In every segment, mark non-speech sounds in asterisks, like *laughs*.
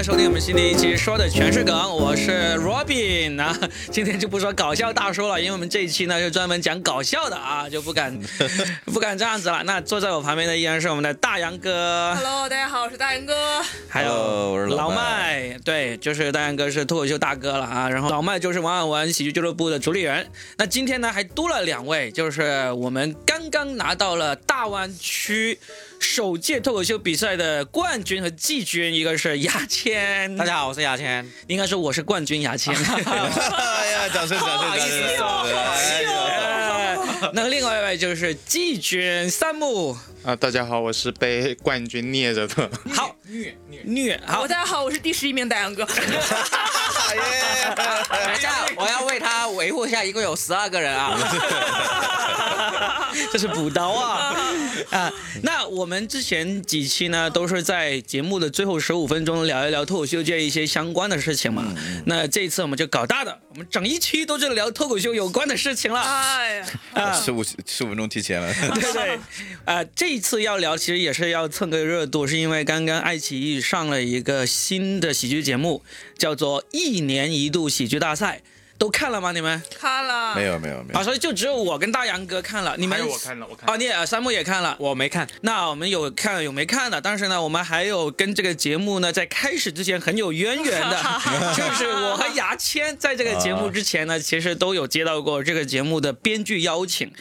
来收听我们新的一期，说的全是梗，我是 Robin 啊。今天就不说搞笑大叔了，因为我们这一期呢就专门讲搞笑的啊，就不敢 *laughs* 不敢这样子了。那坐在我旁边的依然是我们的大杨哥 Hello，大家好，我是大杨哥。还有 Hello，我是老老麦麦，对，就是大杨哥是脱口秀大哥了啊，然后老麦就是王婉文喜剧俱乐部的主理人。那今天呢还多了两位，就是我们刚刚拿到了大湾区首届脱口秀比赛的冠军和季军，一个是牙签，大家好，我是牙签。应该说我是冠军牙签。*laughs* 哎呀，掌声，掌声，掌声！*laughs* 那另外一位就是季军三木，啊，大家好，我是被冠军虐着的。好虐虐。虐好我大家好，我是第十一名大杨哥。哎耶等一下，我要为他维护一下，一共有十二个人啊。*laughs* 这是补刀啊 *laughs* 啊！那我们之前几期呢，都是在节目的最后十五分钟聊一聊脱口秀界一些相关的事情嘛。那这一次我们就搞大的，我们整一期都是聊脱口秀有关的事情了哎呀，啊！十五十五分钟提前了。*laughs* 对对，啊，这一次要聊，其实也是要蹭个热度，是因为刚刚爱奇艺上了一个新的喜剧节目，叫做一年一度喜剧大赛，都看了吗？你们？看了没有没有没啊，有，所以就只有我跟大杨哥看了，你们还有我看了，我看哦，了。你也三木也看了。我没看，那我们有看有没看的，但是呢，我们还有跟这个节目呢，在开始之前很有渊源的，*laughs* 就是我和牙签在这个节目之前呢，其实都有接到过这个节目的编剧邀请，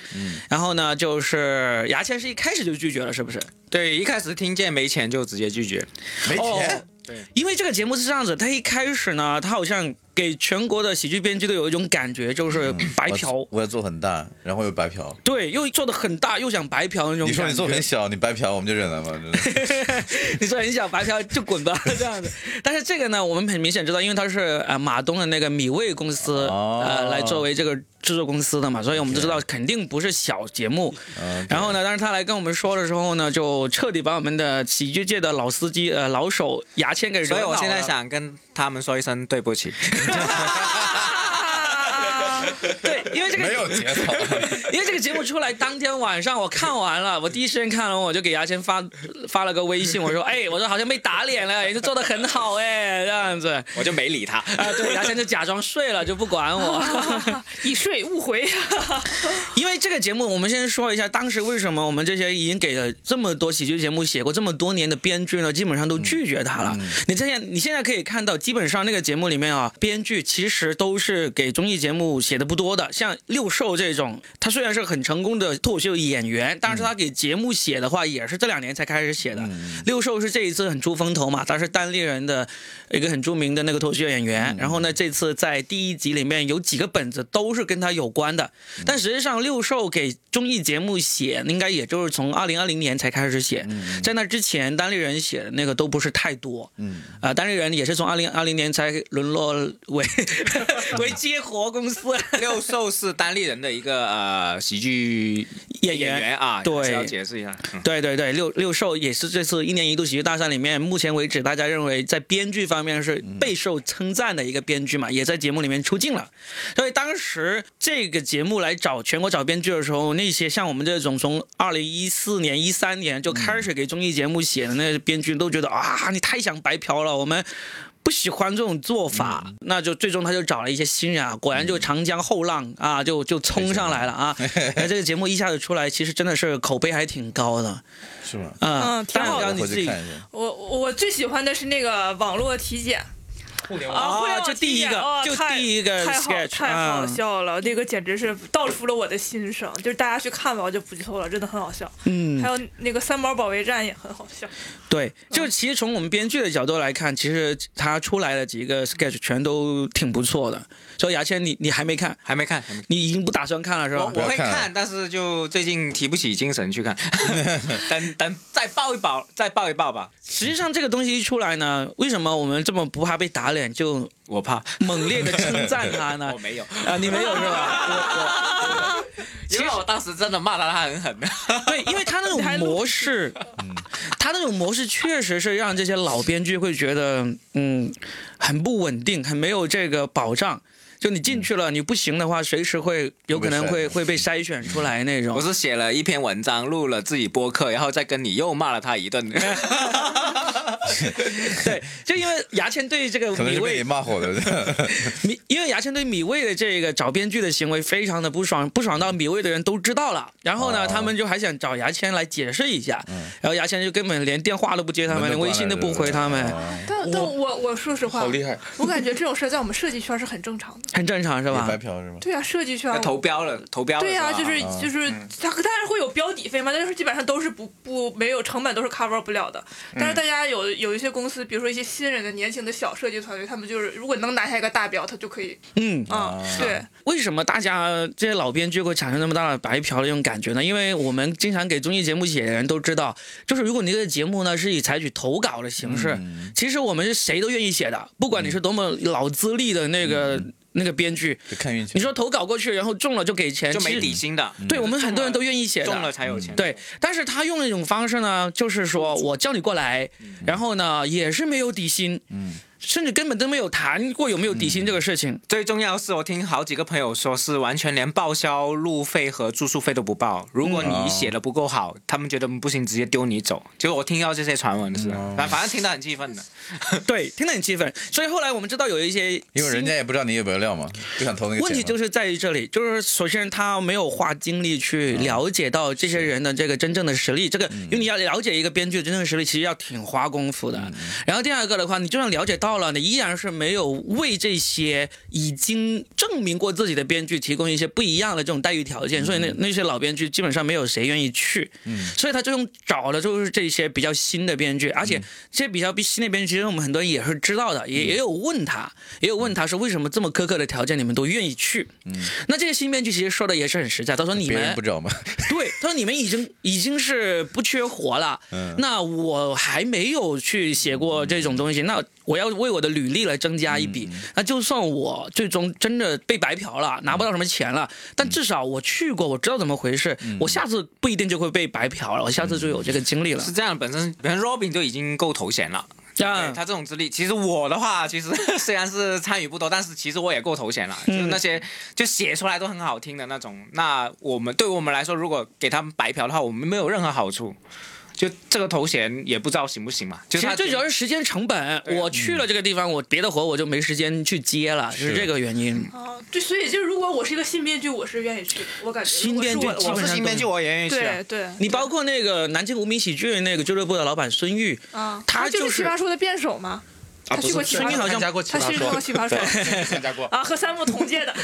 然后呢，就是牙签是一开始就拒绝了，是不是？对，一开始听见没钱就直接拒绝。没钱哦。因为这个节目是这样子，他一开始呢，他好像给全国的喜剧编剧都有一种感觉，就是白嫖，我我要做很大，然后又白嫖。对，又做的很大，又想白嫖那种。你说你做很小，你白嫖我们就忍了吗？真的 *laughs* 你说很小白嫖就滚吧，*laughs* 这样子。但是这个呢，我们很明显知道，因为它是呃马东的那个米味公司、哦呃来作为这个制作公司的嘛，所以我们就知道肯定不是小节目。嗯然后呢，当时他来跟我们说的时候呢，就彻底把我们的喜剧界的老司机呃老手牙签给扔了。所以我现在想跟他们说一声对不起。*laughs* 对，因为这个没有节操。*laughs* 因为这个节目出来当天晚上，我看完了，我第一时间看完，我就给牙签发发了个微信，我说，哎，我说好像被打脸了，也是做的很好哎，这样子。我就没理他。啊，对，牙签就假装睡了，就不管我。*laughs* 一睡勿回。*laughs* 因为这个节目，我们先说一下，当时为什么我们这些已经给了这么多喜剧节目写过这么多年的编剧呢，基本上都拒绝他了。你现在你现在可以看到，基本上那个节目里面啊，编剧其实都是给综艺节目写的不多的，像六兽这种，他虽然是很成功的脱口秀演员，但是他给节目写的话，也是这两年才开始写的。六兽是这一次很出风头嘛，他是单立人的一个很著名的那个脱口秀演员。然后呢，这次在第一集里面有几个本子都是跟他有关的，但实际上六兽给综艺节目写，应该也就是从二零二零年才开始写，在那之前单立人写的那个都不是太多。嗯，啊、单立人也是从二零二零年才沦落为 *laughs* 为接活公司。*laughs* 六兽是单立人的一个呃喜剧演员啊，对要解释一下。嗯对对对，六六兽也是这次一年一度喜剧大赛里面，目前为止大家认为在编剧方面是备受称赞的一个编剧嘛，也在节目里面出镜了。所以当时这个节目来找全国找编剧的时候，那些像我们这种从二零一四年、一三年就开始给综艺节目写的那些编剧都觉得啊，你太想白嫖了，我们。不喜欢这种做法，那就最终他就找了一些新人啊，果然就长江后浪啊，就就冲上来了啊！那这个节目一下子出来，*laughs* 其实真的是口碑还挺高的。是吗？啊，嗯挺好的你自己。我我最喜欢的是那个网络体检互联啊，互联啊，网就第一个就第一个太好 sketch 太好啊，笑了，那个简直是道出了我的心声。就是大家去看吧，我就不剧透了，真的很好笑。嗯还，有那个三毛保卫战也很好笑。对，就其实从我们编剧的角度来看，其实他出来的几个 sketch 全都挺不错的。所以牙签，你你还没看，还没看。你已经不打算看了是吧？我我会看看，但是就最近提不起精神去看，*laughs* 等 *laughs* 等再抱一抱，再抱一抱吧。实际上这个东西一出来呢，为什么我们这么不怕被打脸，就我怕，猛烈的称赞他呢 *laughs* 我？没有，啊，你没有是吧？因为我当时真的骂他，他很狠的。对，因为他那种模式，*laughs* 他那种模式确实是让这些老编剧会觉得，嗯，很不稳定，很没有这个保障。就你进去了，你不行的话，随时会有可能会会被筛选出来那种我。是写了一篇文章，录了自己播客，然后再跟你又骂了他一顿。*laughs* *laughs* 对，就因为牙签对这个米未可能是被你骂火的。*laughs* 米，因为牙签对米味的这个找编剧的行为非常的不爽，不爽到米味的人都知道了。然后呢，哦他们就还想找牙签来解释一下，然后牙签就根本连电话都不接他们，连微信都不回他们，哦但但我我说实话，好厉害！我感觉这种事儿在我们设计圈是很正常的。很正常是吧白？嫖是吗？对啊，设计圈投标了，投标了对呀、是吧就是啊就是，他当然会有标底费嘛，但是基本上都是不不没有成本都是 cover 不了的。但是大家有有一些公司，比如说一些新人的年轻的小设计团队，他们就是如果能拿下一个大标，他就可以嗯，啊、对，为什么大家这些老编剧会产生那么大的白嫖的这种感觉呢？因为我们经常给综艺节目写的人都知道，就是如果你这个节目呢是以采取投稿的形式，其实我们是谁都愿意写的，不管你是多么老资历的那个、那个编剧，看运气。你说投稿过去，然后中了就给钱，就没底薪的。对我们很多人都愿意写的，中了才有钱。对，但是他用一种方式呢，就是说我叫你过来，然后呢也是没有底薪，嗯甚至根本都没有谈过有没有底薪这个事情。最重要是，我听好几个朋友说，是完全连报销路费和住宿费都不报。如果嗯你写的不够好，他们觉得不行，直接丢你走。结果我听到这些传闻是，嗯反反正听得很气愤的。*laughs* 对，听得很气愤。所以后来我们知道有一些因为人家也不知道你有没有料嘛，不想投那个。问题就是在于这里，就是首先他没有花精力去了解到这些人的这个真正的实力，这个因为你要了解一个编剧的真正实力，其实要挺花功夫的。然后第二个的话，你就算了解到了，你依然是没有为这些已经证明过自己的编剧提供一些不一样的这种待遇条件，所以那那些老编剧基本上没有谁愿意去。嗯。所以他最终找的就是这些比较新的编剧，而且这些比较新的编剧，其实我们很多人也是知道的，也也有问他，也有问他说为什么这么苛刻的条件你们都愿意去？嗯。那这些新编剧其实说的也是很实在，他说你们不找吗。对，他说你们已经已经是不缺活了，嗯。那我还没有去写过这种东西，那我要为我的履历来增加一笔。嗯那就算我最终真的被白嫖了，拿不到什么钱了，但至少我去过，我知道怎么回事，嗯我下次不一定就会被白嫖了，我下次就有这个经历了是。这样，本身本身 Robin 就已经够头衔了。对啊，他这种资历，其实我的话，其实虽然是参与不多，但是其实我也够头衔了。就是那些就写出来都很好听的那种，那我们对我们来说，如果给他们白嫖的话，我们没有任何好处。就这个头衔也不知道行不行嘛。就是他其实最主要是时间成本，我去了这个地方，我别的活我就没时间去接了，是是这个原因。哦，对，所以就是如果我是一个新编剧，我是愿意去的，我感觉新编剧我是新编剧，我也愿意去啊。对对你包括那个南京无名喜剧那个俱乐部的老板孙玉，啊，他就是就是奇葩说的辩手嘛，啊，他去过不是奇葩说好像参加过奇他去过奇葩说 *laughs* 参加过。啊，和三木同届的。*laughs*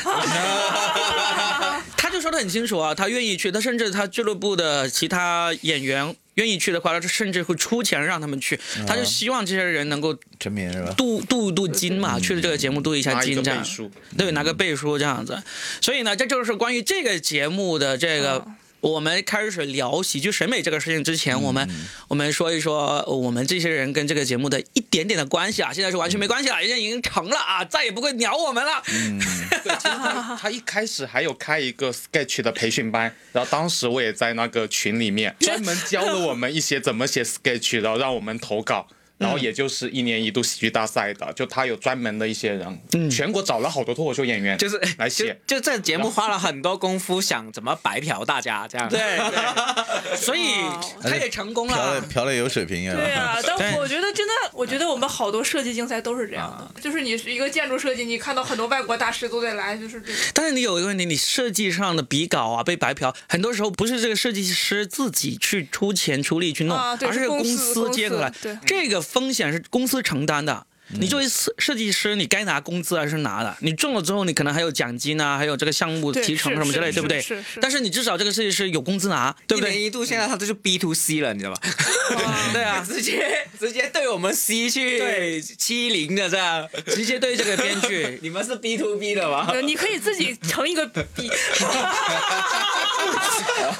他就说的很清楚啊，他愿意去，他甚至他俱乐部的其他演员愿意去的话，他甚至会出钱让他们去，他就希望这些人能够成名是吧？镀镀镀金嘛，去了这个节目镀一下金这样背，书，对，拿个背书这样子。所以呢，这就是关于这个节目的这个。嗯我们开始聊喜剧审美这个事情之前，我们我们说一说我们这些人跟这个节目的一点点的关系啊，现在是完全没关系了，人家已经成了啊，再也不会鸟我们了。嗯，*laughs* 对，其实他他一开始还有开一个 sketch 的培训班，然后当时我也在那个群里面 *laughs* 专门教了我们一些怎么写 sketch，然后让我们投稿。然后也就是一年一度喜剧大赛的，就他有专门的一些人，全国找了好多脱口秀演员，就是来写。就就这节目花了很多功夫，想怎么白嫖大家这样。对对，*laughs* 所以他也成功嫖的了。嫖的有水平对啊。啊，但我觉得真的，我觉得我们好多设计竞赛都是这样的，*laughs* 就是你是一个建筑设计，你看到很多外国大师都得来，就是这种。但是你有一个问题，你设计上的比稿啊被白嫖，很多时候不是这个设计师自己去出钱出力去弄，啊对而是是公公司公司接过来。对这个风险是公司承担的。你作为设设计师，你该拿工资还是拿的。你中了之后，你可能还有奖金啊，还有这个项目对提成什么之类，是对不对？是是但是你至少这个设计师有工资拿，对不对？一年一度，现在他这就 B to C 了，你知道吧？*laughs* 对啊，直接直接对我们 C 去对欺凌的这样，直接对这个编剧 *laughs* 你们是 B to B 的吗？呃你可以自己成一个 B，*laughs*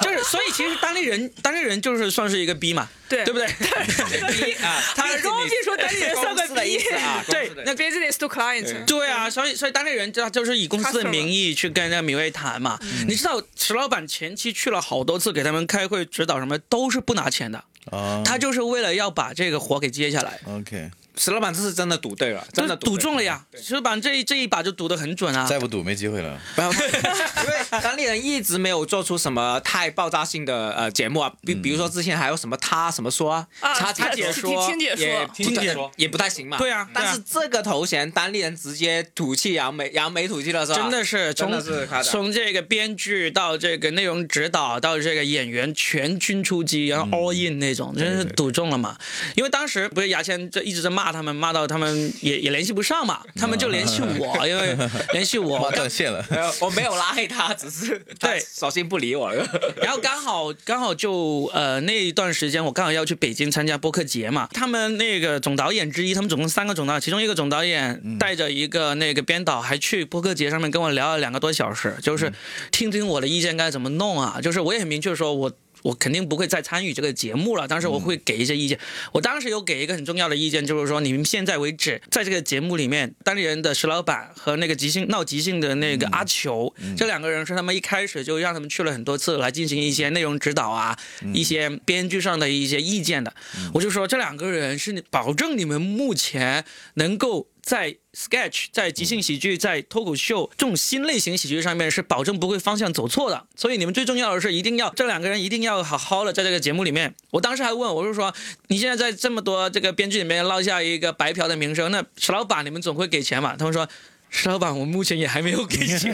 就是，所以其实单立人，单立人就是算是一个 B 嘛，对对不对？B 啊，他 Robbie 说单立人算个公司的意思啊，*laughs* 对那 business to client，对。啊，所以所以当地人他就是以公司的名义去跟那个米未谈嘛。你知道石老板前期去了好多次给他们开会指导什么，都是不拿钱的，啊他就是为了要把这个活给接下来。，OK，石老板这是真的赌对了，真的赌对中了呀！石老板这一这一把就赌得很准啊。再不赌没机会了。不要，因为单立人一直没有做出什么太爆炸性的呃节目啊，比比如说之前还有什么他什么说啊，啊他他解说，听解说也听解说也不太行嘛。对啊对啊但是这个头衔单立人直接吐气扬眉扬眉吐气了是吧？真的是从真的是从这个编剧到这个内容指导到这个演员全军出击，然后 all in 那种，真是赌中了嘛。因为当时不是牙签这一直在骂他们，骂到他们也也联系不上嘛，*laughs* 他们就联系我，*laughs* 因为联系我，断线了。我没有拉黑他，只是对索性不理我了。*laughs* 然后刚好刚好就呃那一段时间，我刚好要去北京参加播客节嘛。他们那个总导演之一，他们总共三个总导演，其中一个总导演带着一个那个编导，还去播客节上面跟我聊了两个多小时，就是听听我的意见该怎么弄啊。就是我也很明确说我。我肯定不会再参与这个节目了，但是我会给一些意见。我当时有给一个很重要的意见，就是说你们现在为止，在这个节目里面，单立人的石老板和那个即兴闹即兴的那个阿球，这两个人是他们一开始就让他们去了很多次来进行一些内容指导啊，一些编剧上的一些意见的。我就说这两个人是保证你们目前能够在 sketch、在即兴喜剧、在脱口秀这种新类型喜剧上面是保证不会方向走错的。所以你们最重要的是一定要这两个人一定要好好的在这个节目里面。我当时还问我就说，你现在在这么多这个编剧里面落下一个白嫖的名声，那石老板你们总会给钱嘛？他们说。石老板，我目前也还没有给钱。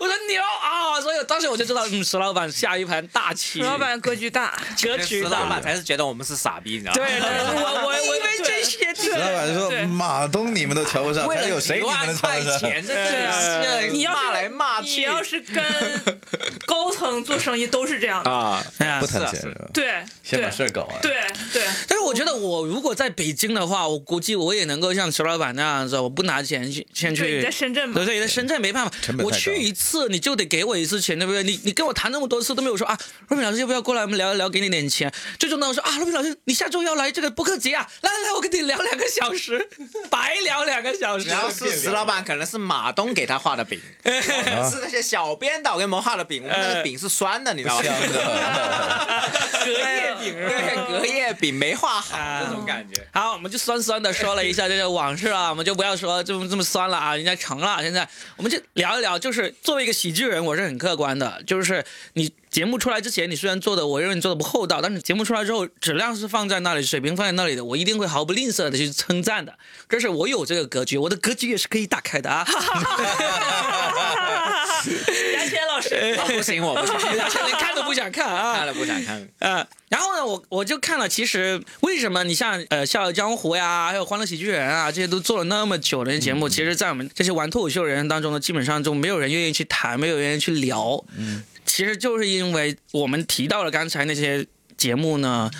我说牛啊！所以当时我就知道，嗯，石老板下一盘大棋。石老板格局大，格石老局大板。才是觉得我们是傻逼，你知道吗？对，对 *laughs* 我我我因为这些石老板说马东你们都瞧不上，为了还有谁你们瞧得上？块钱，这对你要骂来骂去你要是跟高层做生意都是这样的，啊，不谈钱？对先把事儿搞完。对对，但是我觉得我如果在北京的话，我估计我也能够像石老板那样子，我不拿钱去先去。对你在深圳嘛。对，对，在深圳没办法。我去一次你就得给我一次钱，对不对？你你跟我谈那么多次都没有说啊，若敏老师要不要过来我们聊一聊，给你点钱。最终呢，我说啊，若敏老师你下周要来这个播客节啊，来来来，我跟你聊两个小时，*laughs* 白聊两个小时。然后是石老板，可能是马东给他画的饼，*laughs* 是那些小编导给我们画的饼，我们那个饼是酸的，你知道吗？*laughs* 隔夜饼。对，隔夜饼没画好啊。这种感觉。好，我们就酸酸的说了一下这个往事啊，我们就不要说这么这么酸了啊，人家成了。现在我们就聊一聊，就是作为一个喜剧人，我是很客观的，就是你节目出来之前，你虽然做的我认为你做的不厚道，但是节目出来之后，质量是放在那里，水平放在那里的，我一定会毫不吝啬的去称赞的。这是我有这个格局，我的格局也是可以打开的啊。*laughs* *laughs* 杨谦老师，我不行，我不行，连看都不想看啊！*laughs* 看了不想看。呃，然后呢，我我就看了，其实为什么你像呃《笑傲江湖》呀，还有《欢乐喜剧人》啊，这些都做了那么久的节目，其实，在我们这些玩脱口秀人当中呢，基本上就没有人愿意去谈，没有人愿意去聊。嗯，其实就是因为我们提到了刚才那些。节目呢，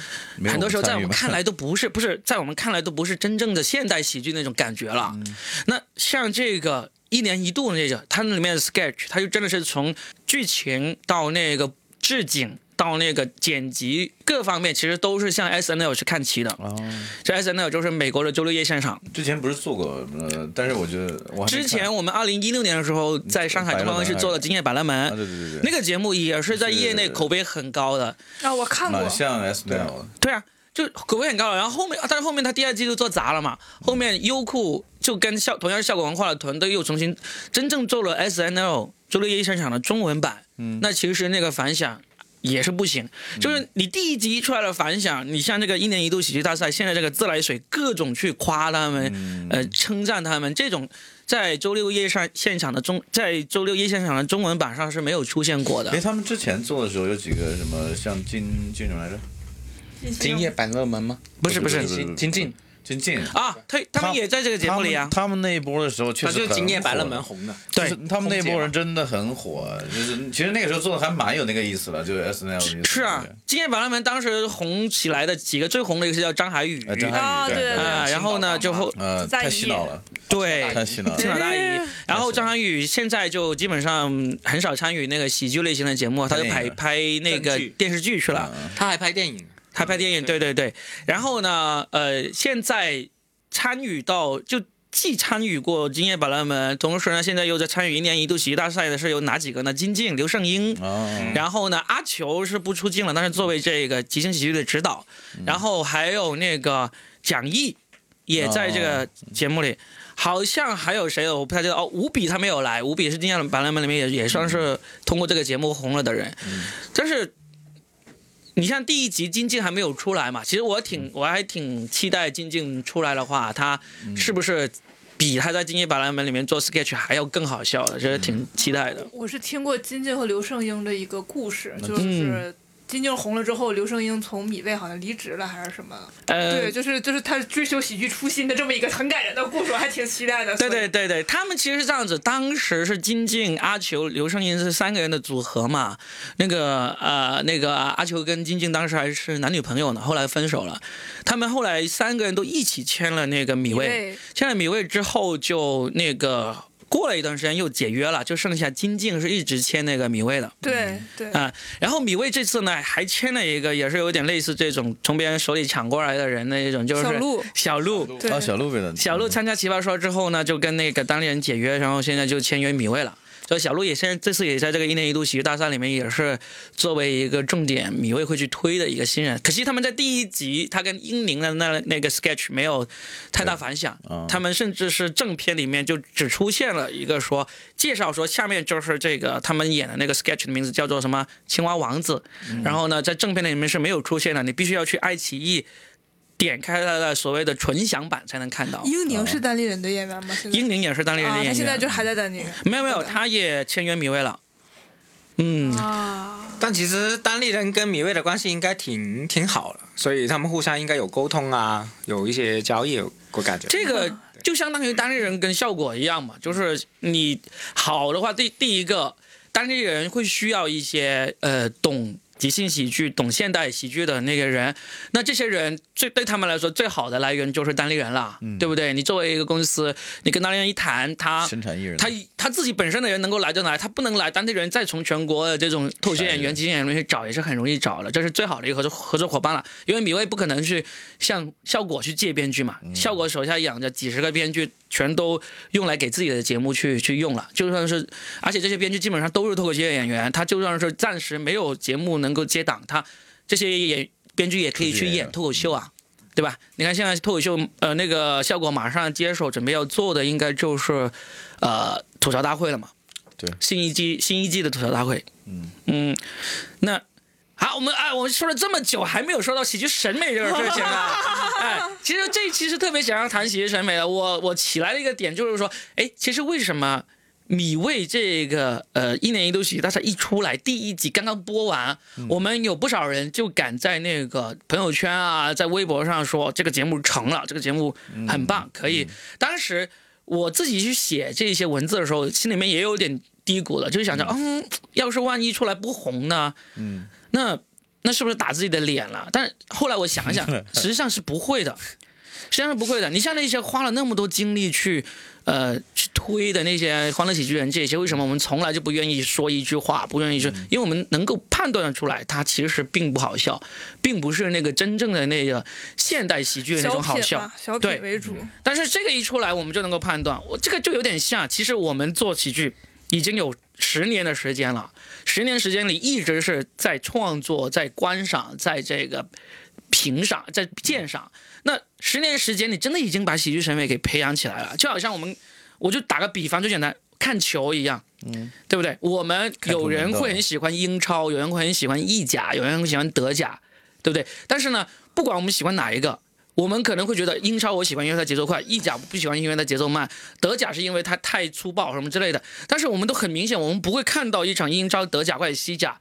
很多时候在我们看来都不是，不是在我们看来都不是真正的现代喜剧那种感觉了。嗯那像这个一年一度的那个，它那里面的 sketch，它就真的是从剧情到那个置景到那个剪辑各方面，其实都是向 S N L 去看齐的。哦，这 S N L 就是美国的周六夜现场。之前不是做过，呃，但是我觉得我之前我们二零一六年的时候，在上海东方卫视做了《今夜百乐门啊，》，对对对对，那个节目也是在业内口碑很高的。啊，我看过，像 S N L 对啊，就口碑很高了。然后后面，但是后面他第二季就做砸了嘛。后面优酷就跟效同样是效果文化的团队又重新真正做了 S N L 周六夜现场的中文版。嗯，那其实那个反响。也是不行，就是你第一集出来的反响，你像这个一年一度喜剧大赛，现在这个自来水各种去夸他们，呃，称赞他们，这种在周六夜上现场的中，在周六夜现场的中文版上是没有出现过的哎，。他们之前做的时候有几个什么像金金什么来着？今夜百乐门吗？不是不是不是金金靖，金靖啊，他他们也在这个节目里啊。他们他们那一波的时候确他就是实很今夜百乐门红的，对就是他们那波人真的很火，就是其实那个时候做的还蛮有那个意思的，就是 S N L 是啊，今夜百乐门当时红起来的几个最红的一个是叫张海宇，呃，张啊涵予对对对啊，然后呢就后呃在太洗脑了，对太洗脑青岛了。大姨，然后张涵予现在就基本上很少参与那个喜剧类型的节目，他就拍拍那个电视剧去了，嗯。他还拍电影。他拍电影，对对对。然后呢，呃，现在参与到就既参与过《今夜百乐门》，同时呢，现在又在参与一年一度喜剧大赛的是有哪几个呢？金靖、刘胜英，哦，然后呢，阿球是不出镜了，但是作为这个即兴喜剧的指导，然后还有那个蒋毅。也在这个节目里，好像还有谁我不太记得哦。吴比他没有来，吴比是今天的百人们里面也也算是通过这个节目红了的人，但是。你像第一集金靖还没有出来嘛？其实我挺我还挺期待金靖出来的话，他是不是比他在《金夜百兰门》里面做 sketch 还要更好笑的？这是挺期待的。我是听过金靖和刘胜英的一个故事，嗯就是金靖红了之后，刘胜英从米未好像离职了还是什么？呃，对，就是就是他追求喜剧初心的这么一个很感人的故事，我还挺期待的。对对对对，他们其实是这样子，当时是金靖、阿球、刘胜英是三个人的组合嘛。那个呃，那个阿球跟金靖当时还是男女朋友呢，后来分手了。他们后来三个人都一起签了那个米未，对签了米未之后就那个过了一段时间又解约了，就剩下金靖是一直签那个米未的。对对。啊、然后米未这次呢还签了一个，也是有点类似这种从别人手里抢过来的人的一种，就是小鹿。小鹿，对。啊，小鹿贝的小鹿参加奇葩说之后呢，就跟那个当地人解约，然后现在就签约米未了。所以小鹿也现在这次也在这个一年一度喜剧大赛里面也是作为一个重点，米未会去推的一个新人。可惜他们在第一集他跟英宁的那那个 sketch 没有太大反响，啊他们甚至是正片里面就只出现了一个说介绍说下面就是这个他们演的那个 sketch 的名字叫做什么青蛙王子，然后呢在正片里面是没有出现的，你必须要去爱奇艺。点开他的所谓的纯享版才能看到。英宁是单立人的演员吗？现在英宁也是单立人的啊，演员，他现在就还在单立人没有没有，他也签约米未了。嗯，啊。但其实单立人跟米未的关系应该挺挺好的，所以他们互相应该有沟通啊，有一些交易，我感觉。这个就相当于单立人跟效果一样嘛，就是你好的话，第第一个，单立人会需要一些呃懂即兴喜剧、懂现代喜剧的那个人，那这些人最对他们来说最好的来源就是单立人了，对不对？你作为一个公司，你跟单立人一谈，他生产艺人，他他自己本身的人能够来就来，他不能来，当地人再从全国的这种脱口秀演员、即兴演员去找也是很容易找的，这是最好的一个合作合作伙伴了。因为米未不可能去向效果去借编剧嘛，效果手下养着几十个编剧，全都用来给自己的节目去去用了。就算是，而且这些编剧基本上都是脱口秀演员，他就算是暂时没有节目能够接档，他这些演编剧也可以去演脱口秀啊。对吧？你看现在脱口秀，呃，那个效果马上接手，准备要做的应该就是，呃，吐槽大会了嘛。对新一季新一季的吐槽大会。嗯嗯，那好，我们哎，我们说了这么久，还没有说到喜剧审美这个事情啊。*laughs* 哎，其实这一期是特别想要谈喜剧审美的。我我起来的一个点就是说，哎，其实为什么？米未这个呃一年一度喜剧大赛一出来，第一集刚刚播完，我们有不少人就敢在那个朋友圈啊，在微博上说这个节目成了，这个节目很棒，可以。当时我自己去写这些文字的时候，心里面也有点低谷了，就是想着，嗯，要是万一出来不红呢？嗯，那那是不是打自己的脸了？但是后来我想想，*laughs* 实际上是不会的，实际上是不会的。你像那些花了那么多精力去，呃，去推的那些欢乐喜剧人这些，为什么我们从来就不愿意说一句话，不愿意说？因为我们能够判断得出来，它其实并不好笑，并不是那个真正的那个现代喜剧的那种好笑品，。小对品为主。但是这个一出来，我们就能够判断，我这个就有点像，其实我们做喜剧已经有十年的时间了，十年时间里一直是在创作、在观赏、在这个评赏、在鉴赏。那十年时间，你真的已经把喜剧审美给培养起来了，就好像我们，我就打个比方，最简单，看球一样，嗯，对不对？我们有人会很喜欢英超，有人会很喜欢意甲，有人会喜欢德甲，对不对？但是呢，不管我们喜欢哪一个，我们可能会觉得英超我喜欢，因为它节奏快；意甲不喜欢，因为它节奏慢；德甲是因为它太粗暴什么之类的。但是我们都很明显，我们不会看到一场英超、德甲或者西甲。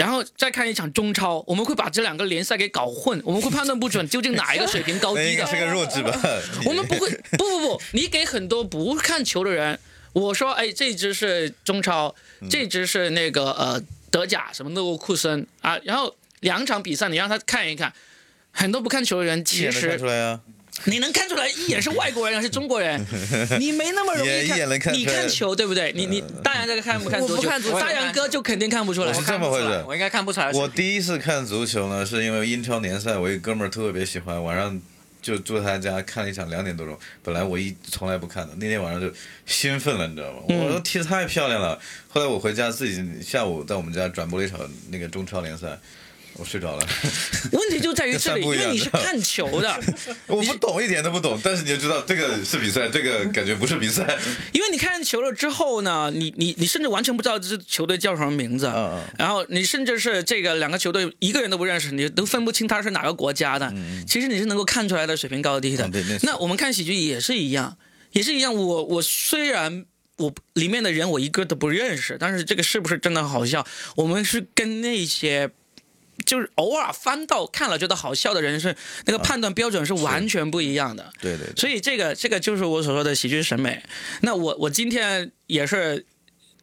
然后再看一场中超，我们会把这两个联赛给搞混，我们会判断不准究竟哪一个水平高 *laughs* 低的。是个弱智吧？我们不会，*laughs* 不不不，你给很多不看球的人，我说，哎，这支是中超，这支是那个呃德甲，什么勒沃库森啊，然后两场比赛你让他看一看，很多不看球的人一其实你能看出来一眼是外国人还是中国人，*laughs* 你没那么容易也一眼能看你出来看球对不对？你你大洋这个看不看足球我不看足？球大洋哥就肯定看不出来我。是这么回事我应该看不出来。我第一次看足球呢，是因为英超联赛，我一哥们儿特别喜欢，晚上就住他家看了一场两点多钟。本来我一从来不看的，那天晚上就兴奋了，你知道吗？嗯我说踢得太漂亮了。后来我回家自己下午在我们家转播了一场那个中超联赛，我睡着了，*laughs* 问题就在于这里，因为你是看球的，*laughs* 我不懂一点都不懂，但是你就知道这个是比赛，这个感觉不是比赛。*laughs* 因为你看球了之后呢，你你你甚至完全不知道这支球队叫什么名字，嗯嗯然后你甚至是这个两个球队一个人都不认识，你都分不清他是哪个国家的。嗯其实你是能够看出来的水平高低的。嗯对那那我们看喜剧也是一样，也是一样。我我虽然。我里面的人我一个都不认识，但是这个是不是真的好笑？我们是跟那些就是偶尔翻到看了觉得好笑的人是那个判断标准是完全不一样的。对对对，所以这个这个就是我所说的喜剧审美。那我我今天也是。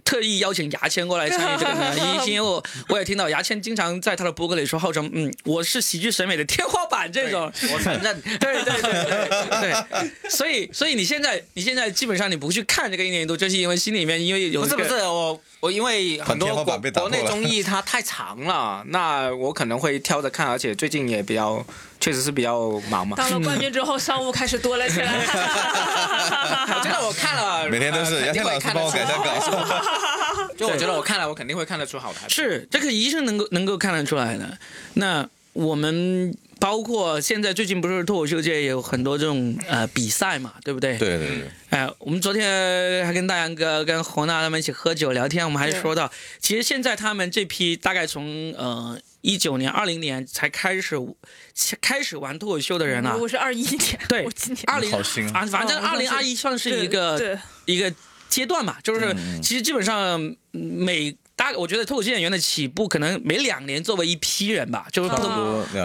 特意邀请牙签过来参与 *laughs* 这个呢，因因为我我也听到牙签经常在他的博客里说号称，嗯，我是喜剧审美的天花板这种，我承认。对对对对对，*laughs* 所以所以你现在你现在基本上你不去看这个一年一度，就是因为心里面因为有不是不这个是 *laughs* 我我因为很多国国内综艺它太长了，那我可能会挑着看，而且最近也比较确实是比较忙嘛。当了冠军之后，商务开始多了起来。*laughs* 我觉得我看了，*laughs* 每天都是呃杨天老师帮我改一下稿。就我觉得我看了，我肯定会看得出好的。是这个医生能够能够看得出来的。那我们包括现在最近不是脱口秀界也有很多这种呃比赛嘛，对不对？。对对对，哎，我们昨天还跟大杨哥、跟侯娜他们一起喝酒聊天，我们还说到，其实现在他们这批大概从呃一九年、二零年才开始开始玩脱口秀的人啊，我是二一年，对我今年二零啊，反正二零二一算是一个对一个阶段嘛，就是其实基本上嗯每大我觉得脱口秀演员的起步可能每两年作为一批人吧，就是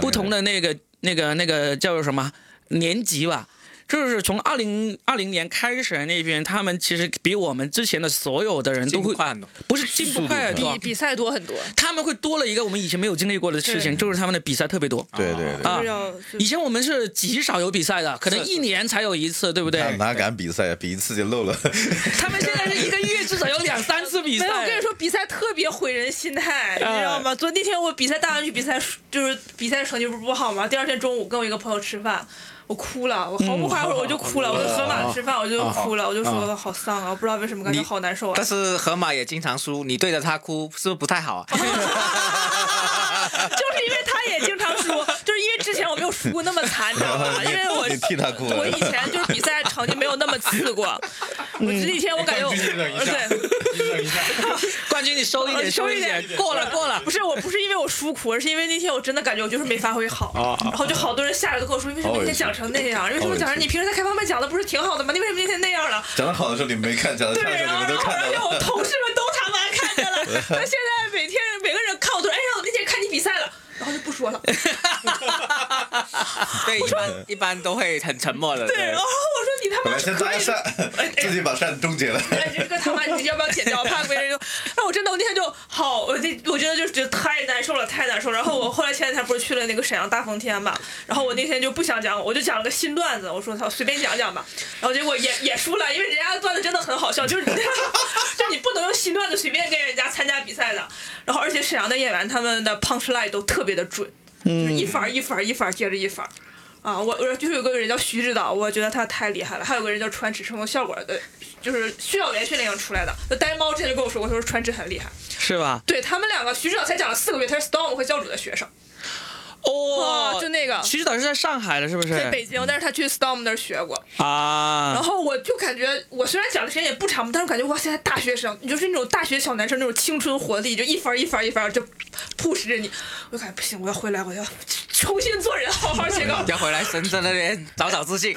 不同的那个那个那个叫做什么年级吧。就是从二零二零年开始那批人，他们其实比我们之前的所有的人都会快很多。不是进步快多比，比赛多很多。他们会多了一个我们以前没有经历过的事情，就是他们的比赛特别多。对对对，啊以前我们是极少有比赛的，可能一年才有一次，对不对？哪哪敢比赛，比一次就漏了。*laughs* 他们现在是一个月至少有两三次比赛。没有，我跟你说，比赛特别毁人心态，你知道吗？昨那天我比赛大完去比赛，就是比赛成绩不是不好吗？第二天中午跟我一个朋友吃饭。我哭了，我毫不怀会儿我就哭了，我就河马吃饭我就哭了，我就说好丧啊，我不知道为什么感觉好难受啊但。是河马也经常输，你对着它哭是不是不太好啊？*laughs* 就是因为它也经常输，就是因为之前我没有输那么惨，你知道吗？*laughs* 因为我替他哭我以前就是比赛成绩没有那么次过。*laughs* 我那天我感觉我 *laughs* 对。冠军，你收一点，呃收一点点，过了过了不。是我不是因为我输苦，而是因为那天我真的感觉我就是没发挥好，然后就好多人下来都跟我说，为什么那天讲成那样？为什么讲成你平时在开放麦讲的不是挺好的吗？你为什么那天那样了？讲的好的时候你没看，讲的差的对，时候然后你们都看到而且我了。同事们都他妈看见了，他现在每天每个人看我都说，哎呀，我那天看你比赛了，然后就不说了。*laughs* 对，一般一般都会很沉默的。对，然后我说你他妈是可以自己把扇终结了。哎，这个他妈你要不要剪掉？我怕别人就，那我真的我那天就好，我那我觉得就是觉得太难受了，太难受了。然后我后来前两天不是去了那个沈阳大风天嘛，然后我那天就不想讲，我就讲了个新段子，我说操随便讲讲吧，然后结果也也输了，因为人家的段子真的很好笑，*laughs* 就是你就你不能用新段子随便跟人家参加比赛的。然后而且沈阳的演员他们的 punch line 都特别的准，就是一反一反一反接着一反。啊，我我就是有个人叫徐指导，我觉得他太厉害了。还有个人叫川池，成为效果的，就是需要连训练营出来的。那呆猫之前就跟我说过，他说川池很厉害。是吧？对他们两个，徐指导才讲了四个月，他是 Storm 和教主的学生。哦，就那个其实导是在上海的，是不是？在北京，但是他去 Storm 那儿学过。啊然。后我就感觉，我虽然讲的时间也不长，但是感觉哇，现在大学生，你就是那种大学小男生那种青春活力，就一番儿一番儿一番儿就 push 着你，我就感觉不行，我要回来，我要重新做人，好好写稿。*laughs* 要回来深圳那边找找自信。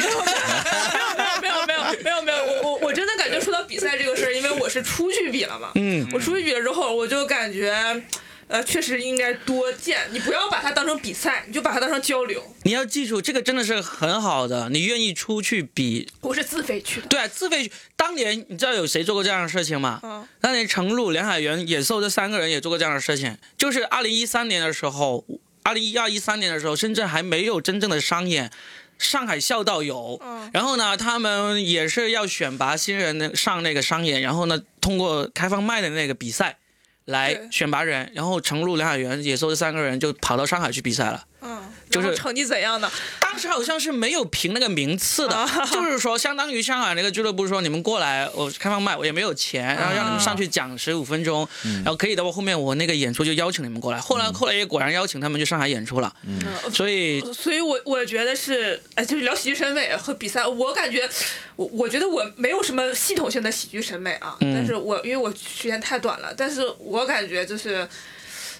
没有没有没有没有没有，我我我真的感觉说到比赛这个事儿，因为我是出去比了嘛，嗯，我出去比了之后，我就感觉。呃，确实应该多见，你不要把它当成比赛，你就把它当成交流。你要记住，这个真的是很好的。你愿意出去比，我是自费去的，对啊，自费去。当年你知道有谁做过这样的事情吗？嗯当年程璐、梁海源、野兽这三个人也做过这样的事情。就是二零一三年的时候，二零一二一三年的时候，深圳还没有真正的商演。上海校道有，嗯然后呢，他们也是要选拔新人的上那个商演，然后呢，通过开放麦的那个比赛来选拔人，然后程璐、梁海源、野兽这三个人就跑到上海去比赛了。嗯，就是成绩怎样呢？当时好像是没有评那个名次的，*laughs* 就是说相当于上海那个俱乐部说你们过来，我开放麦，我也没有钱，然后让你们上去讲十五分钟，然后可以的话，后面我那个演出就邀请你们过来。后来后来也果然邀请他们去上海演出了，嗯。所以所以我我觉得是，哎，就是聊喜剧审美和比赛，我感觉，我我觉得我没有什么系统性的喜剧审美啊，但是我因为我时间太短了，但是我感觉就是。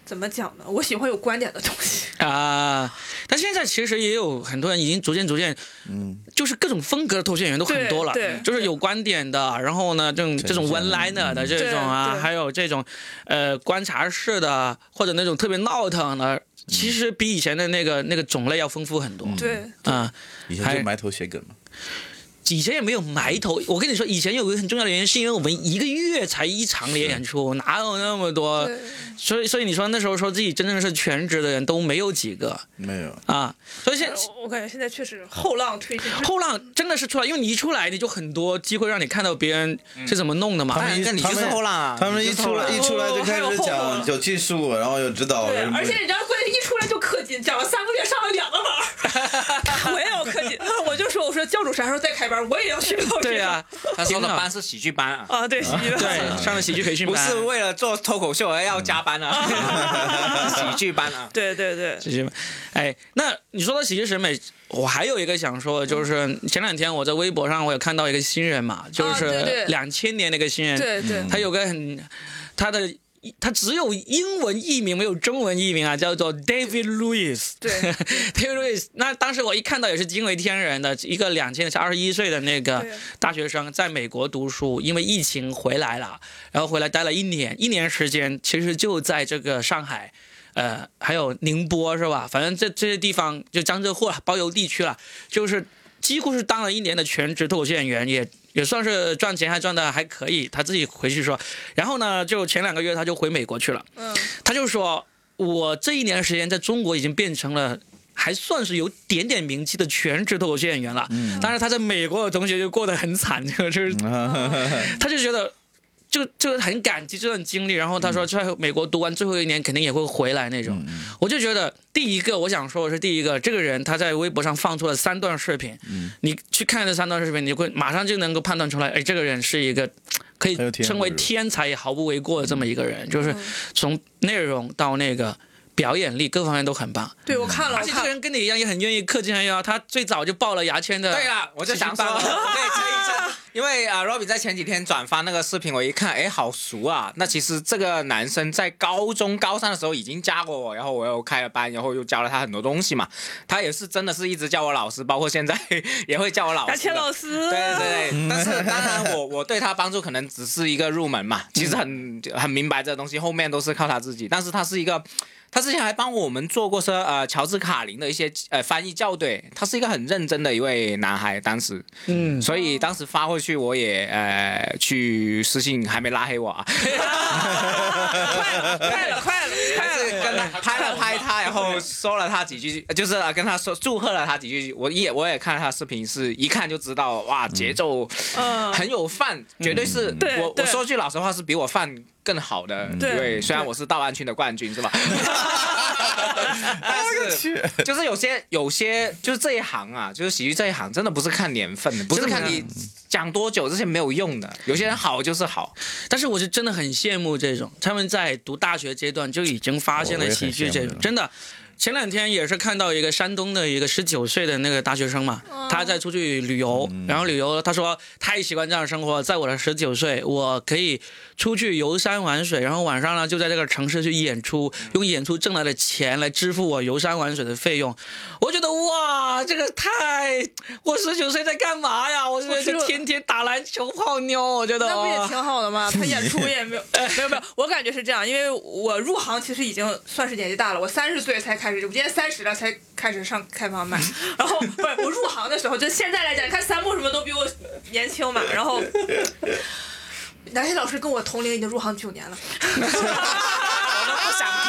怎么讲呢？我喜欢有观点的东西。*laughs* 啊、但现在其实也有很多人已经逐渐逐渐，嗯，就是各种风格的脱口秀演员都很多了，对对就是有观点的，然后呢，这种这种 one liner 的这种啊，还有这种呃观察式的，或者那种特别闹腾的，其实比以前的那个那个种类要丰富很多。对，啊、还以前就埋头写梗嘛。以前也没有埋头。我跟你说，以前有一个很重要的原因，是因为我们一个月才一场演出，哪有那么多？所以，所以你说那时候说自己真正是全职的人都没有几个没有，啊。所以现我我感觉现在确实后浪推进。后浪真的是出来，因为你一出来，你就很多机会让你看到别人是怎么弄的嘛。他们一那你就是后浪啊！他们一出来一出来就开始讲有技术，然后有指导，对，而且你知道，关键一出来就氪金，讲了三个月，上了两个班儿，*laughs* 我也要客气。*laughs* 我就说，我说教主啥时候再开班，我也要去报对呀、他说的班是喜剧班啊，啊，对，喜剧班。对，上了喜剧培训班。不，是为了做脱口秀而要加班啊，*laughs* 喜剧班啊。对对对，喜剧班。哎，那你说到喜剧审美，我还有一个想说的，就是前两天我在微博上我有看到一个新人嘛，就是两千年那个新人，对对。他有个很他的。他只有英文译名，没有中文译名啊，叫做 David Lewis。对 *laughs* David Lewis。那当时我一看到也是惊为天人的，一个两千是二十一岁的那个大学生，在美国读书，因为疫情回来了，然后回来待了一年，一年时间其实就在这个上海。呃，还有宁波是吧？反正这这些地方就江浙沪了，包邮地区了，就是几乎是当了一年的全职脱口秀演员，也也算是赚钱，还赚的还可以。他自己回去说，然后呢，就前两个月他就回美国去了，嗯，他就说，我这一年的时间在中国已经变成了。还算是有点点名气的全职脱口秀演员了，但是他在美国的同学就过得很惨，就是 *laughs* 他就觉得就就很感激这段经历，然后他说在美国读完最后一年肯定也会回来那种。我就觉得第一个我想说的是，第一个这个人他在微博上放出了三段视频，你去看这三段视频，你会马上就能够判断出来，哎，这个人是一个可以称为天才也毫不为过的这么一个人，就是从内容到那个。表演力各方面都很棒，对我看了，而且这。个人跟你一样也很愿意氪金，很愿意他最早就报了牙签的。对了，我就想说，可以吹一声，因为啊、r o b b i 在前几天转发那个视频，我一看，哎，好熟啊！那其实这个男生在高中高三的时候已经加过我，然后我又开了班，然后又教了他很多东西嘛。他也是真的是一直叫我老师，包括现在也会叫我老师的。牙签老师，*laughs* 对对对，但是当然我我对他帮助可能只是一个入门嘛，其实很很明白这个东西，后面都是靠他自己。但是他是一个，他之前还帮我们做过说呃乔治卡林的一些呃翻译校对，他是一个很认真的一位男孩，当时，嗯，所以当时发过去我也呃去私信，还没拉黑我啊，*laughs* *laughs* 快了，快了，快了，快了。拍了拍他，然后 *laughs* 说了他几句，就是呃跟他说祝贺了他几句。我也我也看了他视频，是一看就知道哇节奏嗯。很有范，绝对是对对我我说句老实话是比我范更好的，对虽然我是道安区的冠军是吧？*laughs* 但是就是有些有些就是这一行啊，就是喜剧这一行真的不是看年份的，不是看你讲多久，这些没有用的。有些人好就是好，但是我是真的很羡慕这种，他们在读大学阶段就已经发现了喜剧这种，真的。前两天也是看到一个山东的一个十九岁的那个大学生嘛，他在出去旅游，然后旅游他说太喜欢这样的生活，在我的十九岁，我可以出去游山玩水，然后晚上呢就在这个城市去演出，用演出挣来的钱来支付我游山玩水的费用。我觉得哇，这个太，我十九岁在干嘛呀？我觉得我就天天打篮球泡妞，我觉得那不也挺好的吗？他演出也没有，没有没有。我感觉是这样，因为我入行其实已经算是年纪大了，我三十岁才开始，我今年三十了才开始上开房麦。*laughs* 然后不是我入行的时候，就现在来讲，你看三木什么都比我年轻嘛。然后 *laughs* 南希老师跟我同龄，已经入行九年了。我都不想提。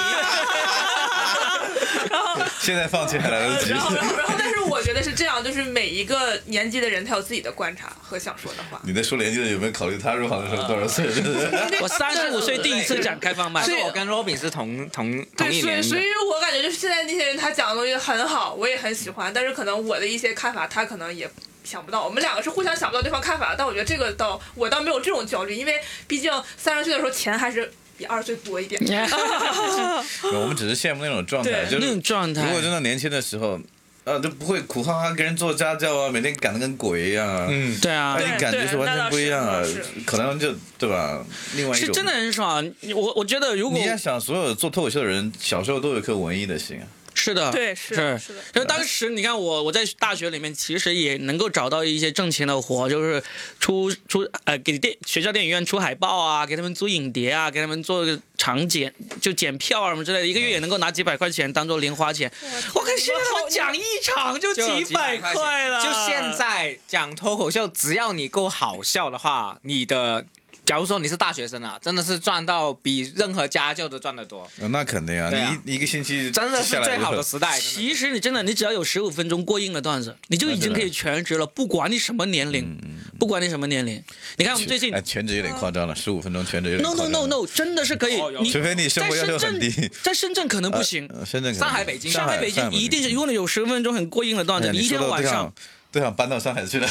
*laughs* 然后现在放弃还来得及然。后，然后，但是得是这样，就是每一个年纪的人他有自己的观察和想说的话。你在说年纪的有没有考虑他入行的时候多少岁？*laughs* 我三十五岁第一次讲开放麦但，是我跟 Robin 是同同同对，一年所以所以。我感觉就是现在那些人他讲的东西很好，我也很喜欢，但是可能我的一些看法他可能也想不到，我们两个是互相想不到对方看法，但我觉得这个倒我倒没有这种焦虑，因为毕竟三十岁的时候钱还是比二十岁多一点。*laughs* 我们只是羡慕那种状态，就是那种状态如果真的年轻的时候，呃，就不会苦哈哈跟人做家教啊，每天赶得跟鬼一样啊。嗯，对啊那，你感觉是完全不一样啊可能就对吧？另外一种是真的很爽。我我觉得如果你要想，所有做脱口秀的人，小时候都有一颗文艺的心啊。是的，对，是是。是的，就当时你看我我在大学里面其实也能够找到一些挣钱的活，就是出出呃给电学校电影院出海报啊，给他们租影碟啊，给他们做个场检就检票啊什么之类的，一个月也能够拿几百块钱当做零花钱。我看现在他们讲一场就就几百块了，就现在讲脱口秀，只要你够好笑的话，你的，假如说你是大学生啊，真的是赚到比任何家教都赚得多，呃那肯定啊，你一一个星期真的是最好的时代。其实你真的，你只要有十五分钟过硬的段子，你就已经可以全职了，不管你什么年龄，不管你什么年龄。你看我们最近哎，全职有点夸张了，十五分钟全职有点，no no no no，真的是可以除非你生在活要求深圳很低，在深圳可能不行。呃深圳上海北京上海、北京一定是，如果你有十分钟很过硬的段子，你一天晚上都想，都想搬到上海去了。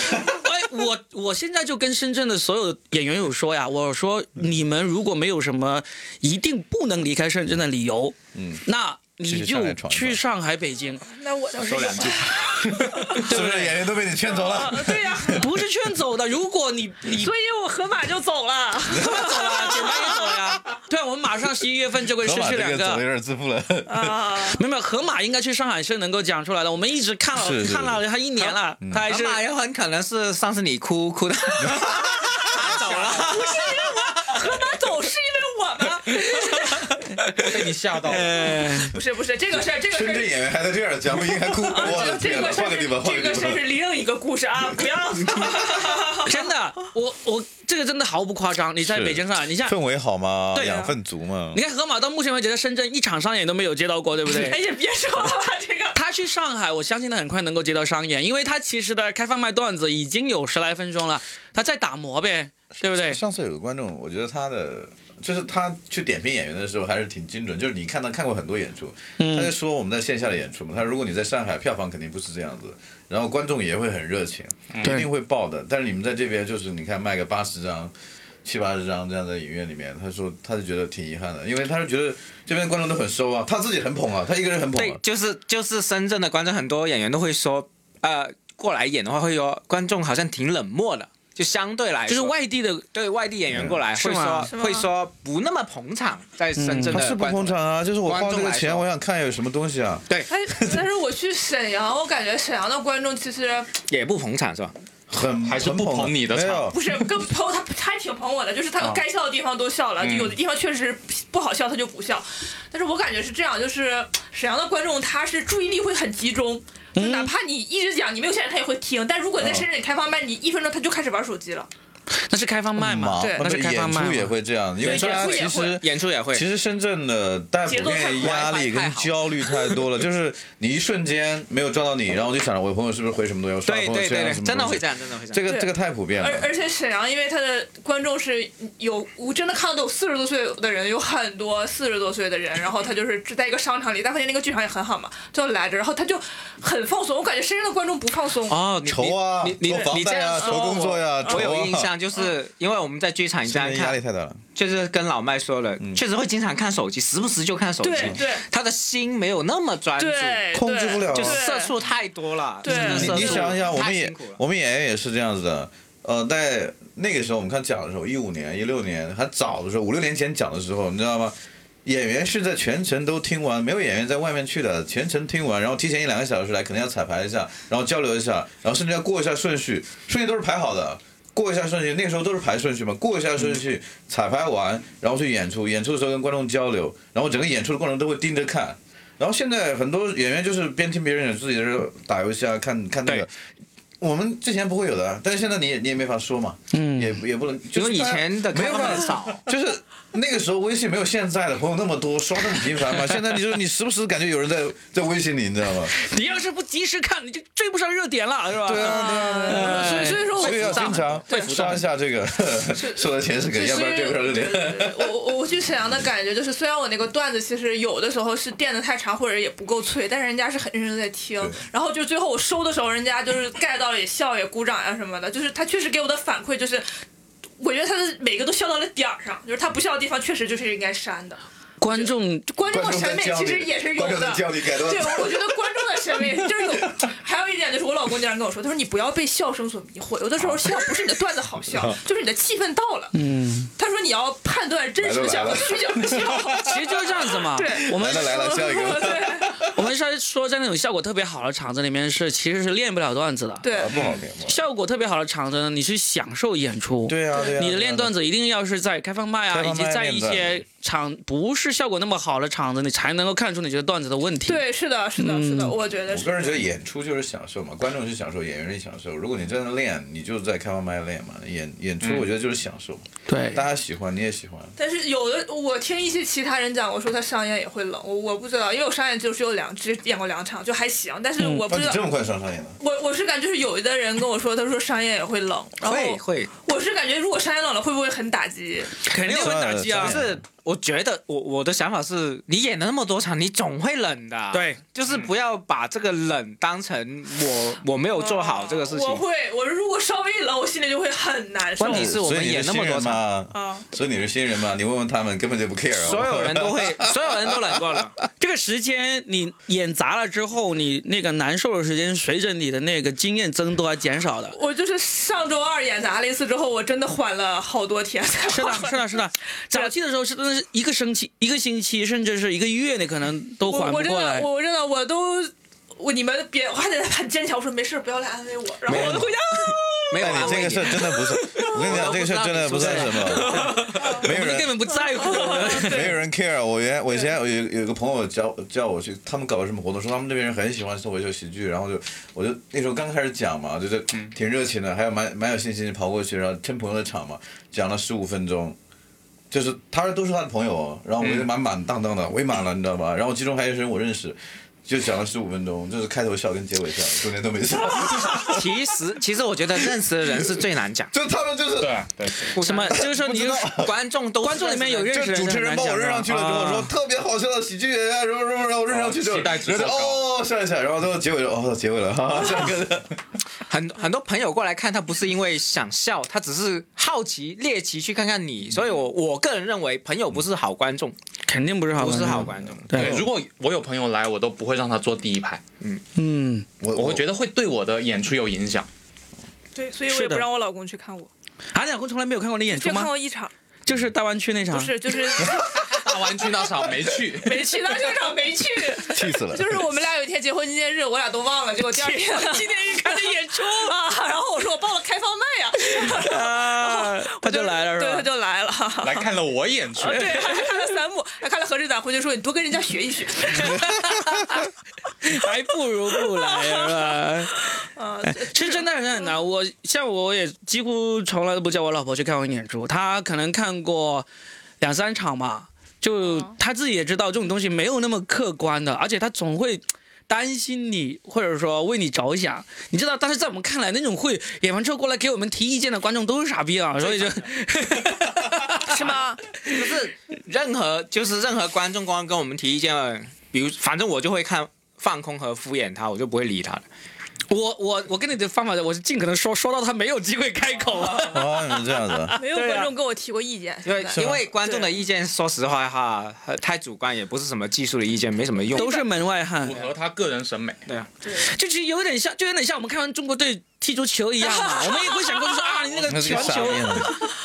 哎，我我现在就跟深圳的所有演员有说呀，我说你们如果没有什么一定不能离开深圳的理由，嗯，那你就去上海、北京，那我倒是有说两句，*laughs* 是不是演员都被你劝走了？啊对呀、不是劝走的。如果你你所以我河马就走了。走了，简单一走呀。对，我们马上十一月份就会失河马去两这个走有。点自负了。啊，*laughs* 没有，河马应该去上海是能够讲出来的。我们一直看了是是看了他一年了，他还是河马有很可能是上次你哭哭的，*laughs* 他走了。*laughs* 不是因为我河马走是因为我吗？被你吓到了。呃，不是不是，这个事儿这个事儿。深圳演员还在这儿讲不赢还哭，我的天哪！这个事儿换个地方，换这个事儿。是另一个故事啊！*laughs* 不要，*laughs* 真的，我我这个真的毫不夸张。你在北京上海，你像氛围好吗？对啊养分足嘛你。看河马到目前为止在深圳一场商演都没有接到过，对不对？*laughs* 哎呀，别说了，这个他去上海，我相信他很快能够接到商演，因为他其实的开放麦段子已经有十来分钟了，他在打磨呗，对不对？上次有个观众，我觉得他的就是他去点评演员的时候还是挺精准，就是你看他看过很多演出，他就说我们在线下的演出嘛，他说如果你在上海票房肯定不是这样子，然后观众也会很热情，一定会爆的，但是你们在这边就是你看卖个八十张。七八十张这样在影院里面，他说他就觉得挺遗憾的，因为他是觉得这边观众都很收啊，他自己很捧啊，他一个人很捧啊，。对就是就是深圳的观众，很多演员都会说，呃，过来演的话会说观众好像挺冷漠的，就相对来说，就是外地的，对外地演员过来会说会说不那么捧场，在深圳他是不的观众捧场啊，就是我花这个钱，我想看有什么东西啊。对。哎，但是我去沈阳，我感觉沈阳的观众其实也不捧场是吧？很还是不捧你的场。不是跟捧他，他还挺捧我的，就是他该笑的地方都笑了，就有的地方确实不好笑他就不笑。但是我感觉是这样，就是沈阳的观众他是注意力会很集中。就哪怕你一直讲，你没有线他也会听。但如果在深圳你开放麦，你一分钟他就开始玩手机了。那是开放麦嘛？对那是开放麦演出也。会这样，因为对大家其实演出也会，其实深圳的大家普遍压力跟焦虑太多了，*laughs* 就是你一瞬间没有撞到你，然后我就想着我的朋友是不是回什么东西，我刷对朋友对对对，圈啊什么东西真的会这样，真的会这样。这个这个太普遍了而。而且沈阳，因为他的观众是有，我真的看到都有四十多岁的人，有很多四十多岁的人，然后他就是只在一个商场里，大饭店那个剧场也很好嘛，就来着，然后他就很放松。我感觉深圳的观众不放松。啊，愁啊你你你这贷啊样说，愁工作呀我我有印象，就是因为我们在剧场这样现在压力，太大了，就是跟老麦说了，确实会经常看手机，时不时就看手机对，对。他的心没有那么专注，控制不了啊。就是对色素太多了，对。你你想一想，我们也我们演员也是这样子的。呃，在那个时候我们看讲的时候，一五年、一六年还早的时候，五六年前讲的时候，你知道吗？演员是在全程都听完，没有演员在外面去的，全程听完，然后提前一两个小时来，可能要彩排一下，然后交流一下，然后甚至要过一下顺序，顺序都是排好的，过一下顺序，那个时候都是排顺序嘛，过一下顺序，彩排完，然后去演出，演出的时候跟观众交流，然后整个演出的过程都会盯着看。然后现在很多演员就是边听别人演，自己在这打游戏啊，看看那个。我们之前不会有的，但是现在你也你也没法说嘛，嗯也也不能，就是以前的没有办法少，*laughs* 就是那个时候微信没有现在的朋友那么多，刷那么频繁嘛。*laughs* 现在你说你时不时感觉有人在在微信里，你知道吗？你要是不及时看，你就追不上热点了，是吧？对啊，对啊，对啊。所以所以说我所以要经常刷一下这个，*laughs* 说的全是梗，要不然追不上热点。我我我去沈阳的感觉就是，虽然我那个段子其实有的时候是垫的太长或者也不够脆，但是人家是很认真在听。然后就最后我收的时候，人家就是 get 到也笑也鼓掌呀、什么的，就是他确实给我的反馈就是。我觉得他的每个都笑到了点儿上，就是他不笑的地方确实就是应该删的。观众观众的审美其实也是有的对，我觉得观众的审美就是有。还有一点就是我老公经常跟我说，他说你不要被笑声所迷惑，有的时候笑不是你的段子好笑，就是你的气氛到了。嗯，他说你要判断真实的笑和虚假的笑。其实就是这样子嘛。对我们来了来了，笑一个。*laughs* 对我们是说在那种效果特别好的场子里面是其实是练不了段子的。对啊，不好听。不好听效果特别好的场子呢，你是享受演出。对啊，对啊。你的练段子，一定要是在开放麦啊，以及在一些场不是效果那么好的场子，你才能够看出你这个段子的问题。对，是的，是的，是的，我觉得我个。人觉得演出就是享受嘛，观众是享受，演员是享受。如果你真的练，你就在开放麦练嘛。演演出，我觉得就是享受，对大家喜欢，你也喜欢。但是有的，我听一些其他人讲，我说他商演也会冷，我我不知道，因为我商演就只有两，只演过两场，就还行。但是我不哦，知道，你这么快上商演了？我我是感觉就是有的人跟我说，他说商演也会冷，然后会会，我是感觉如果商演冷了，会不会很打击？肯定会打击啊是。是我觉得我我的想法是，你演了那么多场，你总会冷的。对，就是不要把这个冷当成我我没有做好这个事情。我会，我如果稍微一冷，我心里就会很难受。问题是我们演那么多场，啊，所以你是新人嘛，你问问他们根本就不 care 啊。所有人都会，*laughs* 所有人都冷过了。这个时间你演砸了之后，你那个难受的时间随着你的那个经验增多而减少的。我就是上周二演砸了一次之后，我真的缓了好多天才是的，是的，是的。*laughs* 早期的时候是真的一个星期、一个星期，甚至是一个月，你可能都缓不我真的过来。我真的我都我你们别我还得很坚强，我说没事，不要来安慰我，然后我就回家。没有你这个事真的不是，我跟你讲，这个事真的不算什么，没有人根本不在乎。没有人 care。我原我以前有有个朋友叫叫我去，他们搞个什么活动，说他们那边人很喜欢脱口秀喜剧，然后就我就那时候刚开始讲嘛，就是挺热情的，还有蛮蛮有信心跑过去，然后撑朋友的场嘛，讲了十五分钟。就是他都是他的朋友哦，然后围得满满当当的，围满了，你知道吧？然后其中还有一些人我认识，就讲了十五分钟，就是开头笑跟结尾笑，中间都没笑。*laughs* 其实其实我觉得认识的人是最难讲。就他们就是对啊对，什么？*laughs* 就是说你观众都 *laughs* 观众里面有认识的人就主持人把我认上去了之后说啊特别好笑的喜剧演员，什么什么，然后我认上去之后，期哦笑一笑，然后最后结尾就，哦结尾了，哈哈，这样跟很很多朋友过来看他不是因为想笑，他只是好奇猎奇去看看你。所以我我个人认为朋友不是好观众，肯定不是好不观众，是好观众。对对，如果我有朋友来，我都不会让他坐第一排，嗯嗯，我我会觉得会对我的演出有影响。对，所以我也不让我老公去看我，俺老公从来没有看过你演出就看吗？过一场，就是大湾区那场。不是就是大湾区那场没去，没去，*laughs* 那这场没去。气死了。就是我们俩有一天结婚纪念日，我俩都忘了，结果第二天纪念日 *laughs* 看的演出啊，然后我说我报了开放麦呀，啊，*laughs* 他就来了是对，他？就来了。来看了我演出。对，还看了三幕，还看了何志展，回去说你多跟人家学一学。还不如不来是吧？啊，其实真的很很难。我像我也几乎从来都不叫我老婆去看我演出，她可能看过两三场嘛，就他自己也知道这种东西没有那么客观的，而且他总会。担心你，或者说为你着想，你知道，但是在我们看来，那种会演完之后过来给我们提意见的观众都是傻逼啊，所以就 *laughs* 是吗？不是任何就是任何观众光跟我们提意见，比如反正我就会看放空和敷衍他，我就不会理他的。我我我跟你的方法，我是尽可能说说到他没有机会开口啊。*laughs* 哦，你是这样子啊，*laughs* 没有观众跟我提过意见，因为现在因为观众的意见，说实话哈，太主观，也不是什么技术的意见，没什么用。都是门外汉符，合他个人审美。对啊，就其实有点像，就有点像我们看完中国队踢足球一样嘛。*laughs* 我们也会想过，就说啊，你那个传球。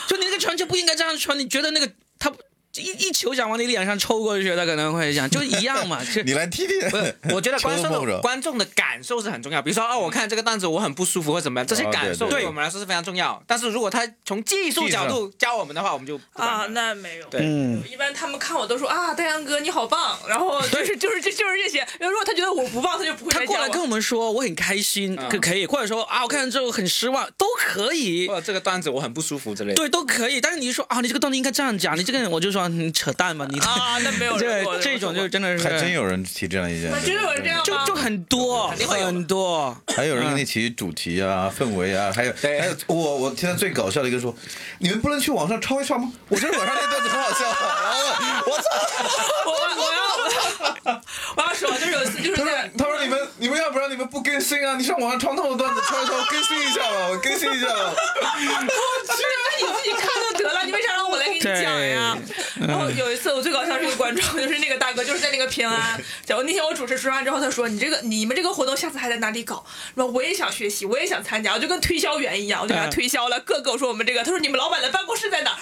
就你那个传球不应该这样传，你觉得那个他一一球想往你脸上抽过去，他可能会想，就一样嘛。就 *laughs* 你来踢踢。不是，我觉得观众 *laughs* 观众的感受是很重要。比如说，哦，我看这个段子我很不舒服或怎么样，这些哦感受对我们来说是非常重要。但是如果他从技术角度教我们的话，我们就啊，那没有。对嗯，一般他们看我都说啊，大阳哥你好棒，然后 *laughs* 就是就是这就是这些。然后如果他觉得我不棒，他就不会他过来跟我们说我很开心，嗯可可以，或者说啊我看了之后很失望，都可以或。者这个段子我很不舒服之类的。对，都可以，但是你说啊，你这个段子应该这样讲，你这个人我就说你扯淡吧，你啊，那没有 *laughs* 这这种就真的是还真有人提这样的意见啊，真的有人这样？就就很多很多，*laughs* 还有人跟你提主题啊、氛围啊，还有还有我我听到最搞笑的一个说，你们不能去网上抄一抄吗？我觉得网上那段子很好笑，*laughs* 然后我操，我我要 *laughs* 我要说，就是有一次就是他说在他说你们你们要不然你们不更新啊？你上网上抄那么多段子，抄一抄，*laughs* 更新一下吧，我更新一下吧。*laughs* 那你自己看就得了，你为啥让我来给你讲呀？然后有一次我最搞笑是个观众，就是那个大哥，就是在那个平安。然后那天我主持说完之后，他说：“你这个你们这个活动下次还在哪里搞？”然后我也想学习，我也想参加，我就跟推销员一样，我就给他推销了。各个我说我们这个，他说你们老板的办公室在哪儿？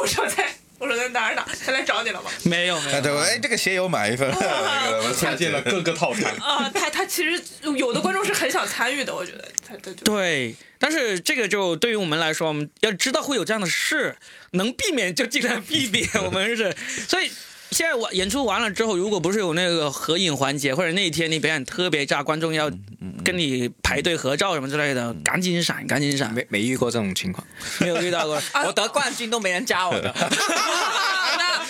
我说在，我说在哪儿哪？他来找你了吗？没有没有。哎，对，哎，这个鞋有买一份，*laughs* 那个我看见了 *laughs* 各个套餐。啊，他他其实有的观众是很想参与的，我觉得他他就对，但是这个就对于我们来说，我们要知道会有这样的事，能避免就尽量避免。我们是，所以现在我演出完了之后，如果不是有那个合影环节，或者那一天你表演特别炸，观众要跟你排队合照什么之类的，赶紧闪，赶紧闪。没没遇过这种情况，没有遇到过，*laughs* 我得冠军都没人加我的。*laughs*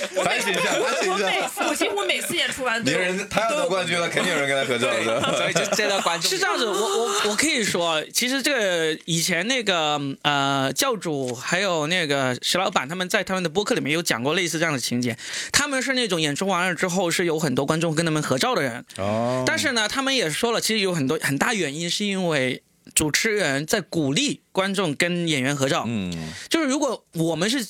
*laughs* 反省一下，反省我一下。每次我几乎每次演出完都有别人他要得冠军了，肯定有人跟他合照的。*laughs* 所以就这个观众是这样子，我我我可以说，其实这个以前那个呃教主还有那个石老板他们在他们的播客里面有讲过类似这样的情节，他们是那种演出完了之后是有很多观众跟他们合照的人，哦但是呢，他们也说了，其实有很多很大原因是因为主持人在鼓励观众跟演员合照，嗯，就是如果我们是。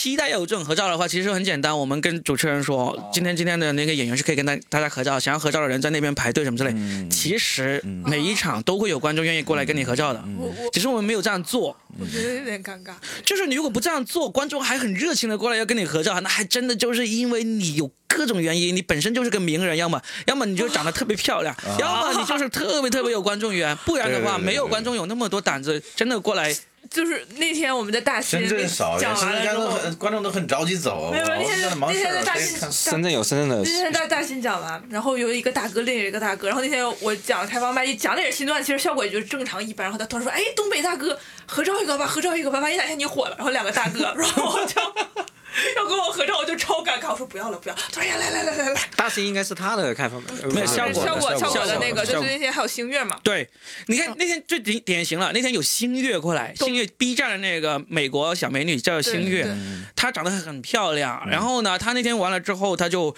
期待要有这种合照的话，其实很简单，我们跟主持人说，今天今天的那个演员是可以跟大大家合照，想要合照的人在那边排队什么之类。其实每一场都会有观众愿意过来跟你合照的，我我只是我们没有这样做。我觉得有点尴尬。就是你如果不这样做，观众还很热情的过来要跟你合照，那还真的就是因为你有各种原因，你本身就是个名人，要么要么你就长得特别漂亮，要么你就是特别特别有观众缘，不然的话对对对对没有观众有那么多胆子真的过来。就是那天我们在大兴深圳少，讲完了之后，观众都很着急走，没有没有那天那天在大兴深圳有深圳的那天在大兴讲完，然后有一个大哥，另一个大哥，然后那天我讲开放麦，一讲的也是新段，其实效果也就正常一般。然后他突然说：“哎，东北大哥，合照一个吧，合照一个吧，万一哪天你火了。”然后两个大哥，然后我就要跟我合照，我就超尴尬，我说不要了，不要。他说：“哎呀，来来来来来，大兴应该是他的开放麦，没有效果效果效果的那个，就是那天还有星月嘛，对，你看那天最典典型了，那天有星月过来，星月 B 站的那个美国小美女叫星月她长得很漂亮。然后呢，她那天完了之后，她就。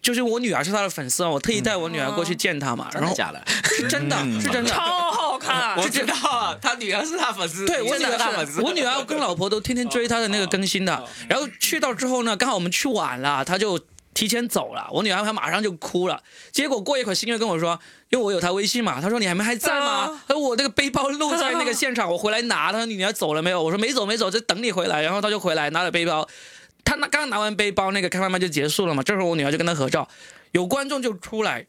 就是我女儿是她的粉丝啊，我特意带我女儿过去见她嘛，然后真的假的？*laughs* 是真的，是真的，超好看。我知道，他女儿是他粉丝，对我女真的是他粉儿丝，我女儿跟老婆都天天追他的那个更新的，然后去到之后呢，刚好我们去晚了，她就提前走了，我女儿她马上就哭了。结果过一会儿，新月跟我说，因为我有她微信嘛，她说你还没还在吗他？说我那个背包落在那个现场，我回来拿。她说你女儿走了没有？我说没走没走，就等你回来。然后她就回来拿了背包，她拿刚拿完背包，那个开放麦就结束了嘛。这时候我女儿就跟她合照，有观众就出来。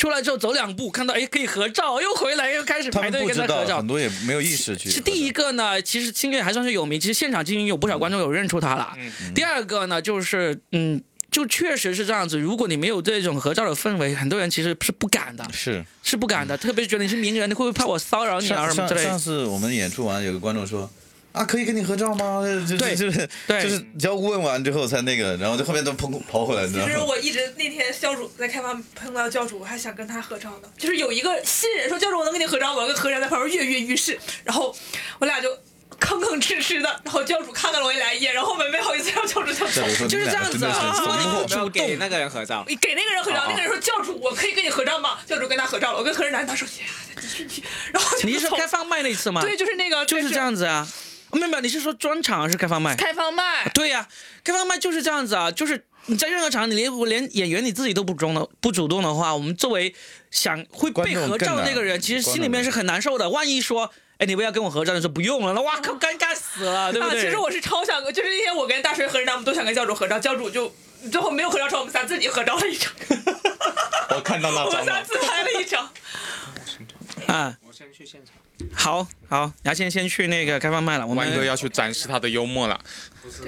出来之后走两步，看到哎可以合照，又回来又开始他排队们不知道，跟他合照很。多也没有意识去。是第一个呢，其实星月还算是有名，其实现场经营有不少观众有认出他了。第二个呢，就是嗯，就确实是这样子。如果你没有这种合照的氛围，很多人其实是不敢的，是是不敢的。特别是觉得你是名人，你会不会怕我骚扰你啊什么之类的？上次我们演出完，有个观众说。啊，可以跟你合照吗？就对就是对就是只要问完之后才那个，然后就后面都跑跑回来，你知道吗？其实我一直那天教主在开发碰到教主，我还想跟他合照呢。就是有一个新人说教主我能跟你合照吗？我跟何然在旁边跃跃欲试，然后我俩就吭吭哧哧的，然后教主看到了我一来一眼，然后我们没好意思让教主教走。再比如说就是这样子啊你们俩真的是如果你怂货不没有给那个人合照。给那个人合照，哦那个人说教主我可以跟你合照吗？教主跟他合照了，我跟何然男他说呀，你去你去，然后你是说开放麦那次吗？对，就是那个就是这样子啊。没有没有，你是说专场还是开放麦？开放麦，对呀、开放麦就是这样子啊，就是你在任何场合，你连我连演员你自己都不主动的不主动的话，我们作为想会被合照的那个人，其实心里面是很难受的。万一说，哎，你不要跟我合照，你说不用了，那哇靠，尴尬死了，对不对？啊，其实我是超想，就是那天我跟大锤合照，我们都想跟教主合照，教主就最后没有合照成，我们仨自己合照了一张，*laughs* 我看到那我张了。*laughs* 们仨自拍了一张。啊，我先去现场。好好，牙签先去那个开放麦了，我们万哥要去展示他的幽默了。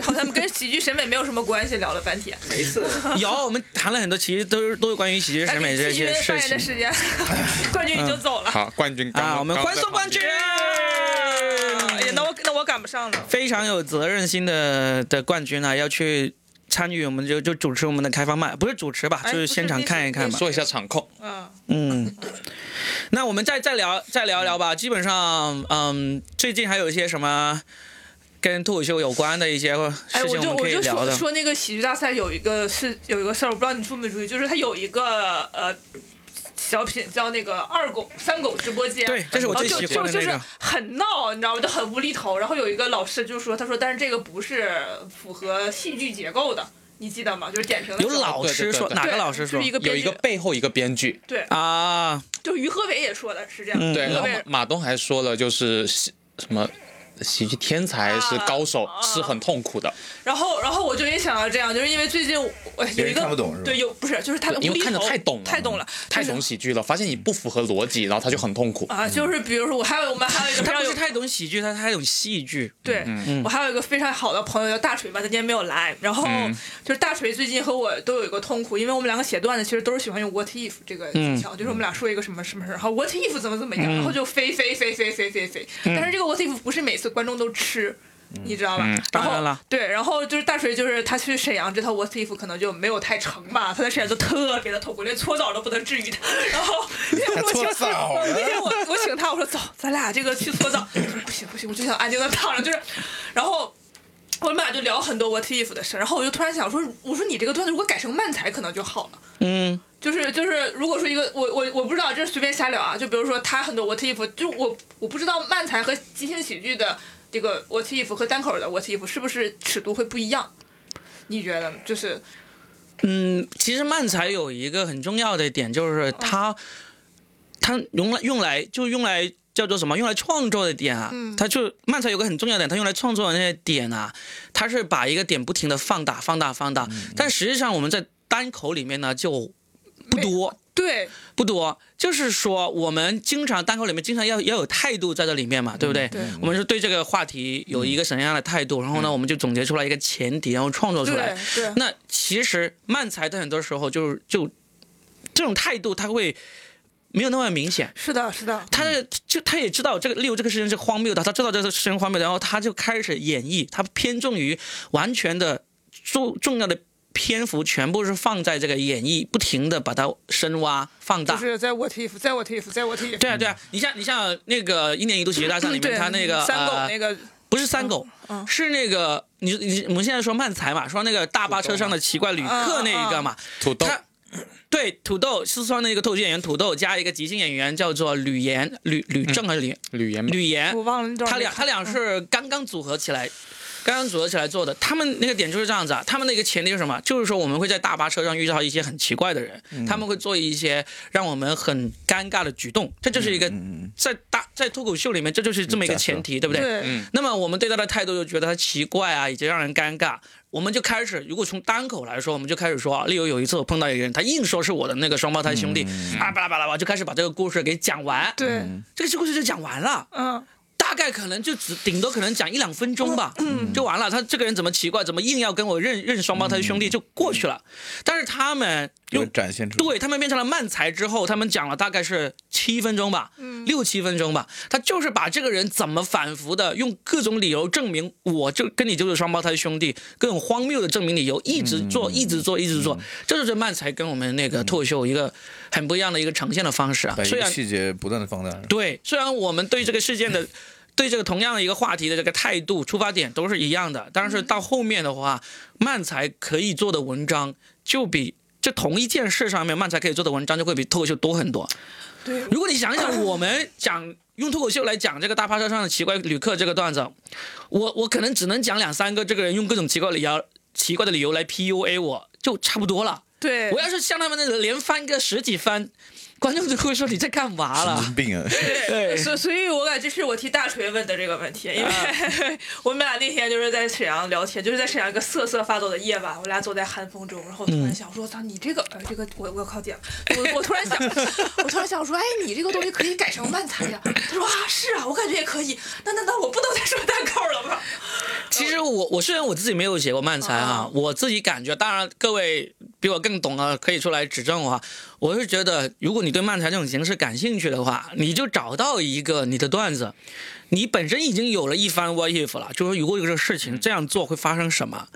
好像跟喜剧审美没有什么关系，聊了半天。*laughs* 没事，有我们谈了很多，其实都是都是关于喜剧审美这些上事情 *laughs* 演的时间，冠军已经走了。好，冠军刚啊。我们欢送冠军。哎呀，那我那我赶不上了。非常有责任心的的冠军啊，要去参与，我们就就主持我们的开放麦，不是主持吧，哎就是现场看一看吧。说一下场控，嗯，嗯，那我们再再聊再聊一聊吧。基本上，嗯，最近还有一些什么跟脱口秀有关的一些哎，事情我就我就可以聊的。说说那个喜剧大赛有一个是有一个事儿，我不知道你注没注意，就是它有一个呃小品叫那个二狗三狗直播间。对，这是我最然后就喜欢的就就是那个。很闹，你知道吗？就很无厘头。然后有一个老师就说，他说，但是这个不是符合戏剧结构的，你记得吗？就是点评的有时候老师说，对对对哪个老师说就是一个编剧有一个背后一个编剧，对，啊？就于和伟也说的是这样。嗯对，然后于和伟马马东还说了，就是什么喜剧天才是高手，啊是很痛苦的。然后，然后我就也想到这样，就是因为最近我有一个看不懂是吧对，有不是就是他的因为看的无厘头太懂了，太懂了，太懂喜剧了，发现你不符合逻辑，然后他就很痛苦。啊，就是比如说我还有我们还有一个非常有他不是太懂喜剧，他太懂戏剧。对，我还有一个非常好的朋友叫大锤吧，他今天没有来。然后嗯就是大锤最近和我都有一个痛苦，因为我们两个写段子其实都是喜欢用 what if 这个技巧，就是我们俩说一个什么什么事儿，然后 what if 怎么怎么样，然后就飞飞飞飞飞飞飞。但是这个 what if 不是每次观众都吃。你知道吧？嗯然后然对，然后就是大锤，就是他去沈阳这套 what if 可能就没有太成吧，他在沈阳就特别的痛苦，连搓澡都不能治愈他。然后 *laughs* 那天我请搓澡那天我我请他，我说走，咱俩这个去搓澡。他说不行不行，我就想安静的躺着，就是，然后。我们俩就聊很多 what if 的事，然后我就突然想说，我说你这个段子如果改成漫才可能就好了。嗯，就是就是，如果说一个我我我不知道，这是随便瞎聊啊。就比如说他很多 what if，就我我不知道漫才和即兴喜剧的这个 what if 和单口的 what if 是不是尺度会不一样？你觉得？就是嗯，其实漫才有一个很重要的点，就是它，它用来用来就用来叫做什么？用来创作的点啊，嗯它就漫才有个很重要的点，它用来创作的那些点啊，它是把一个点不停的放大、放大、放大，但实际上我们在单口里面呢就不多。对不多，就是说我们经常单口里面经常要要有态度在这里面嘛，对不对？对我们是对这个话题有一个什么样的态度，然后呢，我们就总结出来一个前提，然后创作出来对。对，那其实漫才的很多时候就是就这种态度，他会没有那么明显。是的，是的，他的就他也知道这个，例如这个事情是荒谬的，他知道这个事情荒谬的，然后他就开始演绎，他偏重于完全的重重要的篇幅全部是放在这个演绎，不停的把它深挖放大。就是在 what if，在 what if，在 what if。对啊，对啊，你像你像那个一年一度喜剧大赛里面，他那个三狗呃那个，不是三狗，嗯是那个你你我们现在说漫才嘛，说那个大巴车上的奇怪旅客那一个嘛，土豆，他对土豆四川的一个脱口秀演员土豆加一个即兴演员叫做吕岩吕吕正还是吕？吕岩吕岩。我，忘了他俩他俩是刚刚组合起来。刚刚组合起来做的，他们那个点就是这样子啊。他们那个前提是什么？就是说我们会在大巴车上遇到一些很奇怪的人，他们会做一些让我们很尴尬的举动，这就是一个在大在脱口秀里面，这就是这么一个前提，对不对？那么我们对他的态度就觉得他奇怪啊，以及让人尴尬。我们就开始，如果从单口来说，我们就开始说啊，例如有一次我碰到一个人，他硬说是我的那个双胞胎兄弟，啊巴拉巴拉巴拉，就开始把这个故事给讲完。对，这个故事就讲完了，嗯，大概可能就只顶多可能讲一两分钟吧，就完了。他这个人怎么奇怪，怎么硬要跟我认认双胞胎兄弟，就过去了。但是他们又展现出对他们变成了慢才之后，他们讲了大概是七分钟吧，六七分钟吧。他就是把这个人怎么反复的用各种理由证明，我就跟你就是双胞胎兄弟，各种荒谬的证明理由，一直做，一直做，一直做。这就是慢才跟我们那个脱口秀一个很不一样的一个呈现的方式啊虽然细节不断的放大。对，虽然我们对这个事件的。对这个同样的一个话题的这个态度、出发点都是一样的，但是到后面的话，漫才可以做的文章就比这同一件事上面，漫才可以做的文章就会比脱口秀多很多。对，如果你想一想，*laughs* 我们讲用脱口秀来讲这个大巴车上的奇怪旅客这个段子，我我可能只能讲两三个，这个人用各种奇怪理由、奇怪的理由来 PUA 我，就差不多了。对，我要是像他们那个连翻个十几番，观众就会说你在干嘛神了？经病啊！对所所以，我感觉这是我替大锤问的这个问题，因为、*laughs* 我们俩那天就是在沈阳聊天，就是在沈阳一个瑟瑟发抖的夜晚，我俩坐在寒风中，然后突然想说，操，你这个，呃，这个我我要考点，我我突然想，*laughs* 我突然想说，哎，你这个东西可以改成慢才呀？他说啊，是啊，我感觉也可以，那那那我不能再说单口了吗？其实我我虽然我自己没有写过漫才啊，我自己感觉，当然各位比我更懂啊，可以出来指正我啊。我是觉得，如果你对漫才这种形式感兴趣的话，你就找到一个你的段子，你本身已经有了一番 what if 了，就是如果有这个事情这样做会发生什么，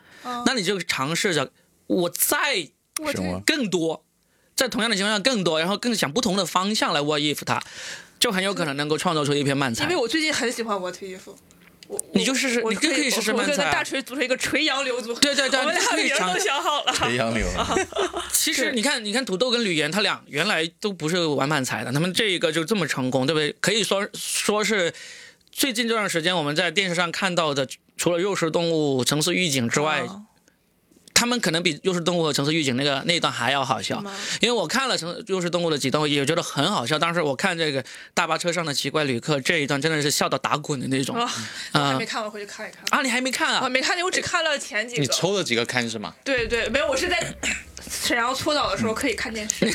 那你就尝试着我再什么更多，在同样的情况下更多，然后更想不同的方向来 what if 它，就很有可能能够创造出一篇漫才因为。我最近很喜欢我推衣服。我你就试试你就可以试试我漫才啊我跟大锤组成一个垂杨柳组合，对对对 *laughs* 我们俩可以尝名都想好了。垂杨柳，*laughs* 其实你看，你看土豆跟吕岩，他俩原来都不是玩慢才的，他们这一个就这么成功，对不对？可以说说是最近这段时间我们在电视上看到的，除了肉食动物、城市预警之外，哦他们可能比又是动物和城市预警那个那一段还要好笑。因为我看了城又是动物的几段，我也觉得很好笑。当时我看这个大巴车上的奇怪旅客这一段，真的是笑到打滚的那种啊，我还啊没看，我回去看一看。啊！你还没看啊？我没看见，我只看了前几个。你抽了几个看是吗？对对，没有，我是在沈阳搓澡的时候可以看电视。*laughs* *laughs*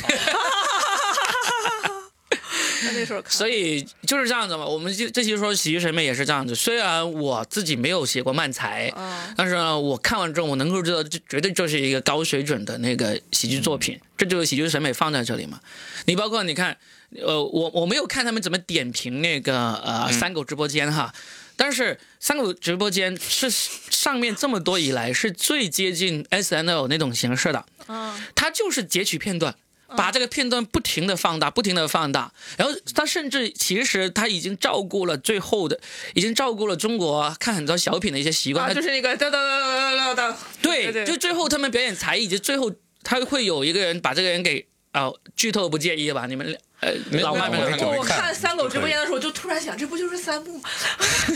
那那时候看，所以就是这样子嘛。我们这这期说喜剧审美也是这样子。虽然我自己没有写过漫才，嗯但是呢，我看完之后，我能够知道，这绝对就是一个高水准的那个喜剧作品。这就是喜剧审美放在这里嘛。你包括你看，呃，我我没有看他们怎么点评那个呃三狗直播间哈。但是三狗直播间是上面这么多以来是最接近 S N L 那种形式的，嗯它就是截取片段，把这个片段不停的放大，不停的放大，然后他甚至其实他已经照顾了最后的，已经照顾了中国看很多小品的一些习惯。啊，就是那个哒哒哒哒哒哒，对，对就最后他们表演才艺，就最后他会有一个人把这个人给啊、剧透不介意吧？你们呃没老外们没有看过我我看看三狗直播间的时候，就突然想，这不就是三木吗？*laughs*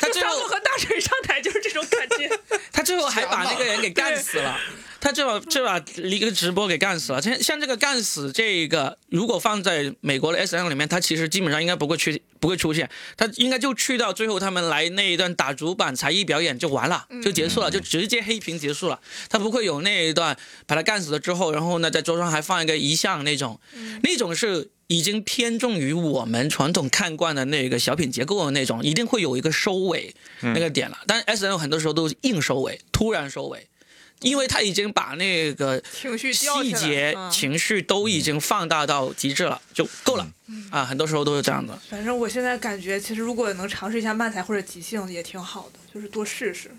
他最后 *laughs* 三木和大锤上台就是这种感觉。他最后还把那个人给干死了，他最后就把一个直播给干死了。像像这个干死这个，如果放在美国的 S N 里面，他其实基本上应该不会去不会出现，他应该就去到最后他们来那一段打主板才艺表演就完了，就结束了，就直接黑屏结束了。他不会有那一段把他干死了之后，然后呢在桌上还放一个遗像那种，那种是。已经偏重于我们传统看惯的那个小品结构的那种，一定会有一个收尾那个点了。但 S N 很多时候都是硬收尾，突然收尾，因为他已经把那个情绪细节、嗯情绪都已经放大到极致了，就够了啊。很多时候都是这样的。反正我现在感觉，其实如果能尝试一下慢才或者即兴也挺好的，就是多试试。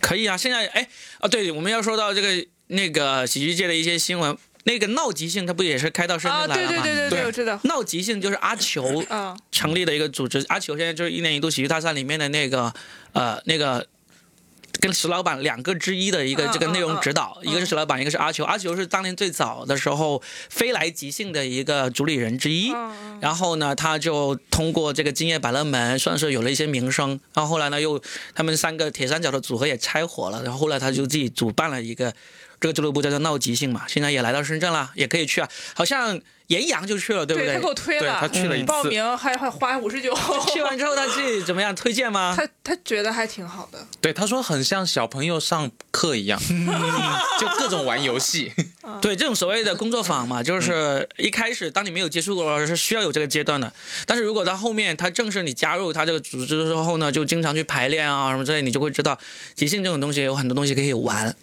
可以啊，现在哎啊，对，我们要说到这个那个喜剧界的一些新闻，那个闹即兴，他不也是开到深啊，圳来了吗？对对对对对，我知道。闹即兴就是阿球啊，成立的一个组织，阿球现在就是一年一度喜剧大赛里面的那个呃那个。跟石老板两个之一的一个嗯这个内容指导，嗯一个是石老板，一个是阿球。阿球是当年最早的时候飞来即兴的一个主理人之一。嗯然后呢，他就通过这个今夜百乐门，算是有了一些名声。然后后来呢，又他们三个铁三角的组合也拆伙了。然后后来他就自己主办了一个这个俱乐部，叫做闹即兴嘛。现在也来到深圳了，也可以去啊。好像严阳就去了，对不对他给我推了，他去了一次报名还还花五十九。去完之后他自己怎么样？推荐吗？他他觉得还挺好的，对，他说很像小朋友上课一样，*laughs* 就各种玩游戏。对，这种所谓的工作坊嘛，就是一开始当你没有接触过，是需要有这个阶段的。但是如果到后面，他正式你加入他这个组织之后呢，就经常去排练啊什么之类，你就会知道即兴这种东西有很多东西可以玩。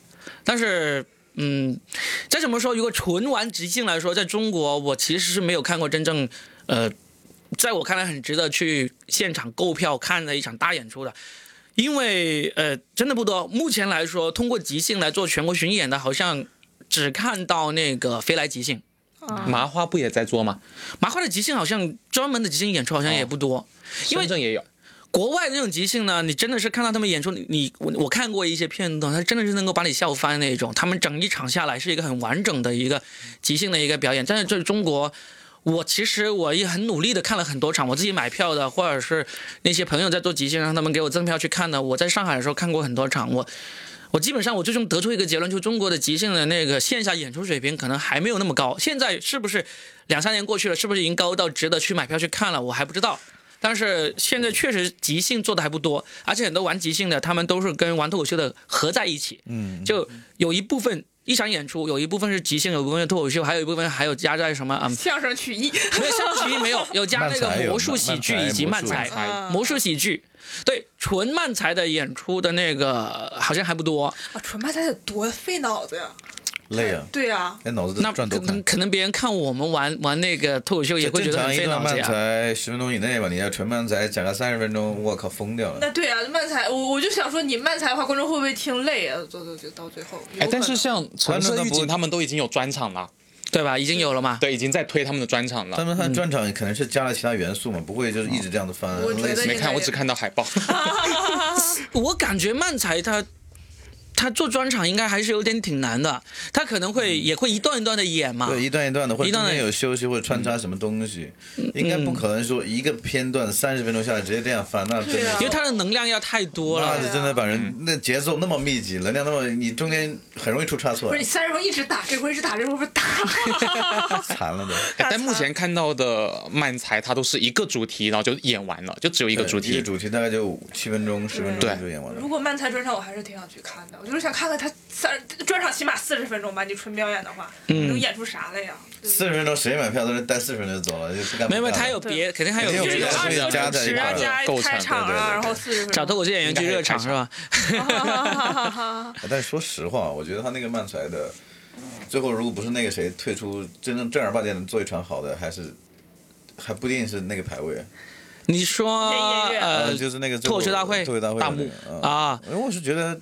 但是，嗯，再怎么说，如果纯玩即兴来说，在中国我其实是没有看过真正，呃，在我看来很值得去现场购票看的一场大演出的。因为呃，真的不多。目前来说，通过即兴来做全国巡演的，好像只看到那个飞来即兴。麻花不也在做吗？麻花的即兴好像专门的即兴演出好像也不多，因为深圳也有。国外那种即兴呢，你真的是看到他们演出，你我我看过一些片段，他真的是能够把你笑翻那种。他们整一场下来是一个很完整的一个即兴的一个表演，但是在中国。我其实我也很努力的看了很多场，我自己买票的，或者是那些朋友在做即兴，让他们给我赠票去看的。我在上海的时候看过很多场，我我基本上我最终得出一个结论，就中国的即兴的那个线下演出水平可能还没有那么高。现在是不是两三年过去了，是不是已经高到值得去买票去看了？我还不知道。但是现在确实即兴做的还不多，而且很多玩即兴的，他们都是跟玩脱口秀的合在一起，嗯，就有一部分一场演出，有一部分是即兴，有一部分是脱口秀，还有一部分还有加在什么嗯，相声曲艺，没有相声曲艺没有，有加那个魔术喜剧以及漫漫才。魔术喜剧。对，纯漫才的演出的那个好像还不多，啊，纯漫才得多费脑子呀！累啊，对呀，哎，脑子都那可。能可能别人看我们玩玩那个脱口秀也会觉得很常一段漫费脑子呀。才十分钟以内吧，你要纯漫才讲个三十分钟，我靠，疯掉了。那对啊，漫才我我就想说，你漫才的话，观众会不会听累啊？走走就到最后。哎，但是像橙色预警他们都已经有专场了，对吧？已经有了嘛？对，已经在推他们的专场了。他们他专场可能是加了其他元素嘛，不会就是一直这样子翻没看，我只看到海报。*laughs* *laughs* 我感觉漫才他他做专场应该还是有点挺难的，他可能会也会一段一段的演嘛。对，一段一段的，或者一段的中间有休息或者穿插什么东西，应该不可能说一个片段三十分钟下来直接这样翻，那真对因为他的能量要太多了。那是真的把人那节奏那么密集，能量那么，你中间很容易出差错不是，你三十分钟一直打，这会儿一直打，这会儿不是打。*laughs* 残了都。哎但目前看到的漫才，它都是一个主题，然后就演完了，就只有一个主题。一个主题大概就七分钟、十分钟就演完了如。果漫才专场，我还是挺想去看的。我就是想看看他三专场起码四十分钟吧，你纯表演的话，嗯能演出啥来呀？四十分钟谁买票都是待四十分钟就走了，就不干没有他有别，肯定还有别的有别的就是有二加在一块场啊，然后四十分钟。找脱口秀演员去热场是吧？*laughs* 但是说实话，我觉得他那个漫才的，最后如果不是那个谁退出，真正正儿八经能做一场好的，还是还不一定是那个排位。你说呃，就是那个脱口秀大会脱口秀大会大幕那个啊，因为我是觉得。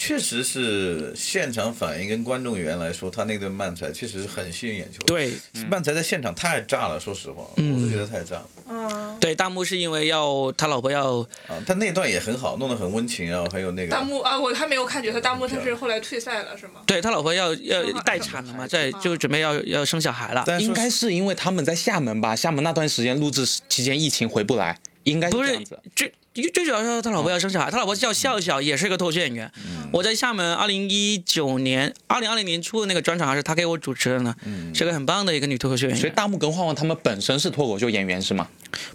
确实是现场反应跟观众缘来说，他那顿慢才确实是很吸引眼球。，对慢才在现场太炸了，说实话，我是觉得太炸了。嗯，对，大幕是因为要他老婆要啊，他那段也很好，弄得很温情，然后还有那个大幕啊，我还没有看决赛，大幕他是后来退赛了是吗？对他老婆要要待产了嘛，在就准备要要生小孩了。应该是因为他们在厦门吧？厦门那段时间录制期间疫情回不来，应该是不是。最最主要是他老婆要生小孩，他老婆叫笑笑，也是一个脱口秀演员。我在厦门二零一九年、二零二零年初的那个专场，还是他给我主持的呢，是个很棒的一个女脱口秀演员。所以大木跟晃晃他们本身是脱口秀演员是吗？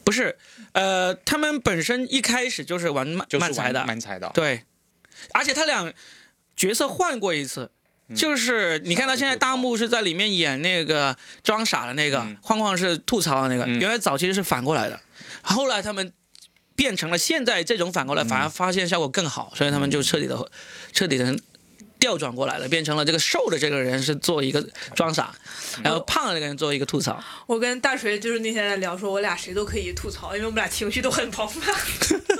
不是，呃，他们本身一开始就是玩漫就是漫才的，漫才的。对，而且他俩角色换过一次。就是你看到现在大木是在里面演那个装傻的那个，晃晃是吐槽的那个，嗯原来早期是反过来的，后来他们变成了现在这种反过来，反而发现效果更好，所以他们就彻底的彻底的调转过来了，变成了这个瘦的这个人是做一个装傻，然后胖的那个人做一个吐槽。我跟大锤就是那天在聊，说我俩谁都可以吐槽，因为我们俩情绪都很饱满。*laughs*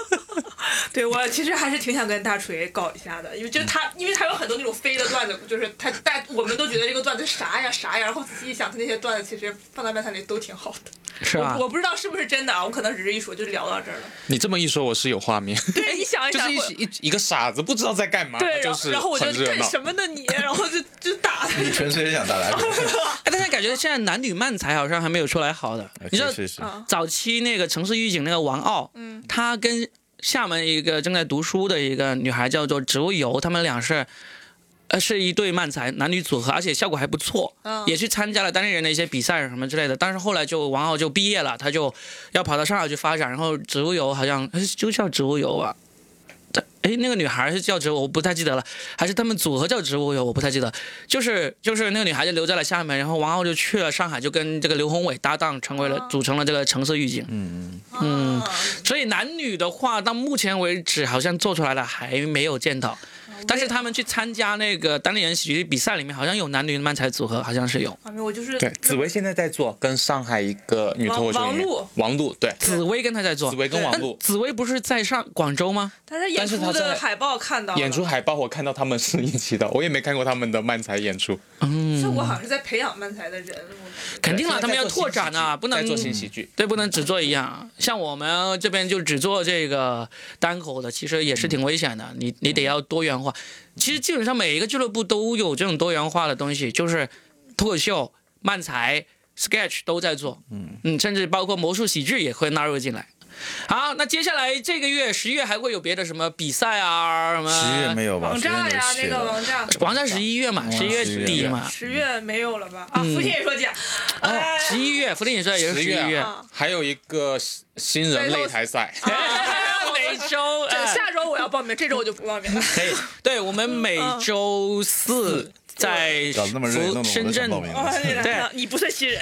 *laughs* 对我其实还是挺想跟大锤搞一下的，因为就是他，因为他有很多那种飞的段子，就是他带我们都觉得这个段子啥呀啥呀，然后仔细一想，他那些段子其实放在漫才里都挺好的。是吧我？我不知道是不是真的啊，我可能只是一说就聊到这儿了。你这么一说，我是有画面，对，你想一 *laughs* 就，是一一一个傻子不知道在干嘛，对，然后就是然后我就干。什么呢你，然后就就打他。你纯粹是想打篮球。*laughs* 哎，但是感觉现在男女漫才好像还没有出来好的，你知道是是是，啊早期那个城市预警那个王傲，嗯他跟厦门一个正在读书的一个女孩叫做植物油，他们俩是。呃，是一对漫才男女组合，而且效果还不错，嗯也去参加了当地人的一些比赛什么之类的。但是后来就王傲就毕业了，他就要跑到上海去发展，然后植物油好像哎就叫植物油吧，哎那个女孩是叫植物，我不太记得了，还是他们组合叫植物哟，我不太记得。就是就是那个女孩就留在了厦门，然后王浩就去了上海，就跟这个刘宏伟搭档，成为了哦组成了这个城市预警。嗯嗯啊所以男女的话，到目前为止好像做出来了还没有见到，但是他们去参加那个单立人喜剧比赛里面，好像有男女漫才组合，好像是有。啊，没有，我就是对，紫薇现在在做，跟上海一个女脱口秀演员王璐王璐，对，紫薇跟他在做，紫薇跟王璐紫薇不是在上广州吗？但是演出的海报看到了演出海报我看到他们是一起的，我也没看过他们的漫才演出。嗯，效果好像是在培养漫才的人，肯定了，他们要拓展啊，不能做新喜剧。对，不能只做一样。像我们这边就只做这个单口的，其实也是挺危险的。你你得要多元化。其实基本上每一个俱乐部都有这种多元化的东西，就是脱口秀、漫才、sketch 都在做。嗯嗯，甚至包括魔术喜剧也会纳入进来。好，那接下来这个月十月还会有别的什么比赛啊？什么？十月没有吧？王炸呀，那个王炸，王炸十一月嘛，十一月底嘛。十月没有了吧？啊，福田也说姐，哦，哎十一月，福林也说也是十一月。啊还有一个新人擂台赛，*laughs* 每周 *laughs* 这哎下周我要报名，这周我就不报名了。*laughs* 可以，对我们 *laughs* 每周四在深圳。对你不算新人，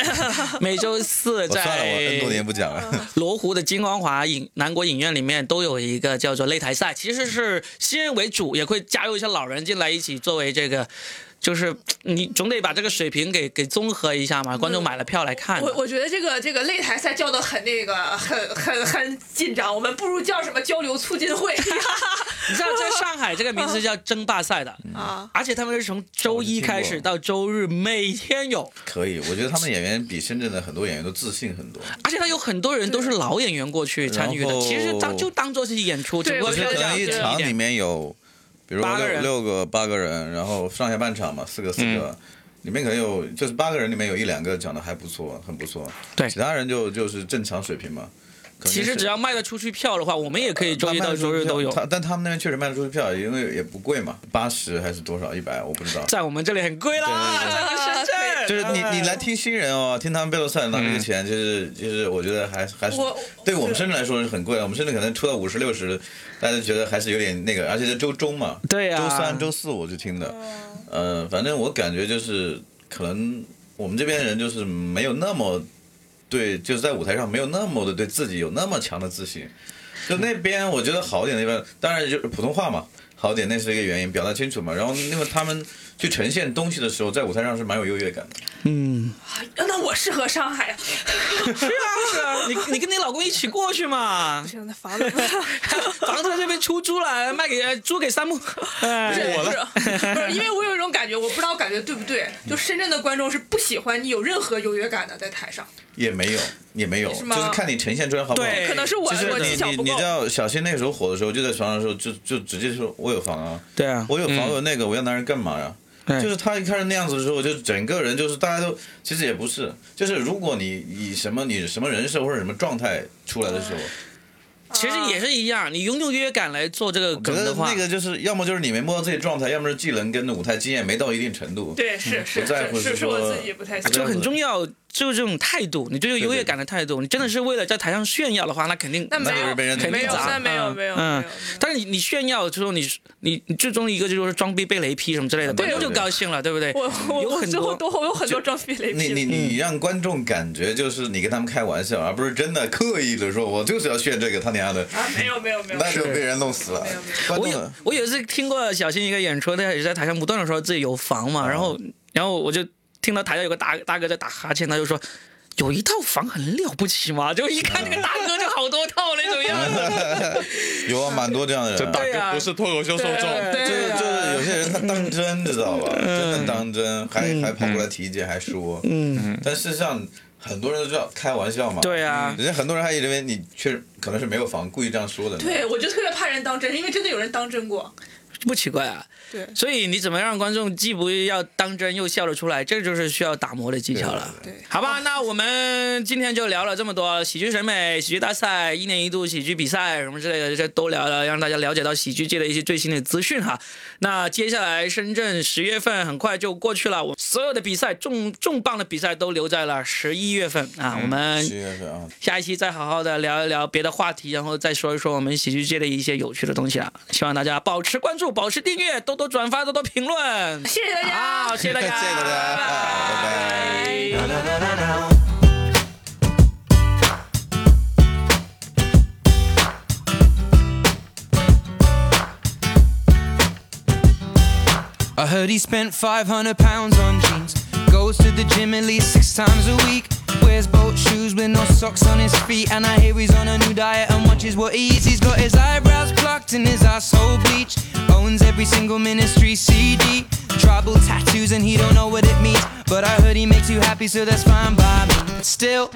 每周四在年不讲了。罗湖的金光华影南国影院里面都有一个叫做擂台赛，其实是新人为主，也会加入一些老人进来一起作为这个。就是你总得把这个水平给给综合一下嘛，观众买了票来看的。我我觉得这个这个擂台赛叫的很那个很很很紧张，我们不如叫什么交流促进会 *laughs* 你知道在上海这个名字叫争霸赛的，啊。而且他们是从周一开始到周日每天有，可以，我觉得他们演员比深圳的很多演员都自信很多。而且他有很多人都是老演员过去参与的，其实当就当做是演出，只对不过就是可票价能一场里。面有，比如六六个八个人，然后上下半场嘛，四个四嗯。个，里面可能有就是八个人里面有一两个讲的还不错，很不错，对。其他人就就是正常水平嘛。其实只要卖得出去票的话，我们也可以周一到周日都有。他但他们那边确实卖得出去票，因为也不贵嘛，八十还是多少，一百我不知道。在我们这里很贵啦，对对对在深圳。*laughs* 就是你你来听新人哦，听他们贝洛赛拿这个钱，就是就是我觉得还还是对我们深圳来说是很贵的，我们深圳可能出到五十六十，大家觉得还是有点那个，而且是周中嘛，对呀周三周四我就听的，呃，反正我感觉就是可能我们这边人就是没有那么对，就是在舞台上没有那么的对自己有那么强的自信，就那边我觉得好点，那边当然就是普通话嘛。好点，那是一个原因，表达清楚嘛。然后，因为他们去呈现东西的时候，在舞台上是蛮有优越感的。嗯，那我适合上海呀，是啊是啊，你你跟你老公一起过去嘛。不，行，那房子。*laughs* 房子这边出租了，卖给租给三木。哎，不是，不是因为我有一种感觉，我不知道我感觉对不对，*laughs* 就深圳的观众是不喜欢你有任何优越感的在台上，也没有，也没有，是吗？就是看你呈现出来好不好。对可能是我是你技巧不够。你你知。道小新那个时候火的时候，就在床上的时候就就直接说我有房啊，对啊，我有房我有那个，我要男人干嘛呀？对就是他一开始那样子的时候，就整个人就是大家都其实也不是，就是如果你以什么你什么人设或者什么状态出来的时候，其实也是一样，你用优越感来做这个梗的话那，个就是要么就是你没摸到自己状态，要么是技能跟舞台经验没到一定程度。对，是是不在乎是是是说我自己不太喜就。很重要，就是这种态度，你就有优越感的态度。你真的是为了在台上炫耀的话，那肯定那没有那就是被人没有，肯定砸那没有没有没嗯有。但是你你炫耀之后，你你你最终一个就是装逼被雷劈什么之类的，对观众就高兴了，对不对？我我我有很多最后都我有很多装逼雷劈你你。你让观众感觉就是你跟他们开玩笑，而不是真的刻意的说，我就是要炫这个他娘的，啊，没有没有没有，那就被人弄死了没有没有。我有我有一次听过小新一个演出，他也是在台上不断的说自己有房嘛，然后然后我就听到台下有个大大哥在打哈欠，他就说。有一套房很了不起嘛，就一看那个大哥就好多套那种样子。*laughs* 有啊，蛮多这样的人啊。这大对啊哥不是脱口秀受众，就是啊就是有些人他当真，知道吧？真的当真，还还跑过来提意见，还说。嗯，但事实上，很多人都知道开玩笑嘛。对啊人家很多人还以为你确实可能是没有房，故意这样说的。对，我就特别怕人当真，因为真的有人当真过。不奇怪啊。对所以你怎么让观众既不要当真又笑得出来，这就是需要打磨的技巧了。对，好吧，那我们今天就聊了这么多喜剧审美、喜剧大赛、一年一度喜剧比赛什么之类的，这些都聊了，让大家了解到喜剧界的一些最新的资讯哈。那接下来深圳十月份很快就过去了，我所有的比赛重重磅的比赛都留在了十一月份啊。我们十月份啊，下一期再好好的聊一聊别的话题，然后再说一说我们喜剧界的一些有趣的东西啊。希望大家保持关注，保持订阅，多多转发，多多评论。谢谢大家。好，谢谢大家，谢谢大家，好拜拜。I heard he spent 500 pounds on jeans. Goes to the gym at least six times a week. Wears boat shoes with no socks on his feet. And I hear he's on a new diet and watches what he eats. He's got his eyebrows plucked and his asshole bleached. Owns every single ministry CD. Tribal tattoos and he don't know what it means. But I heard he makes you happy, so that's fine by me. Still,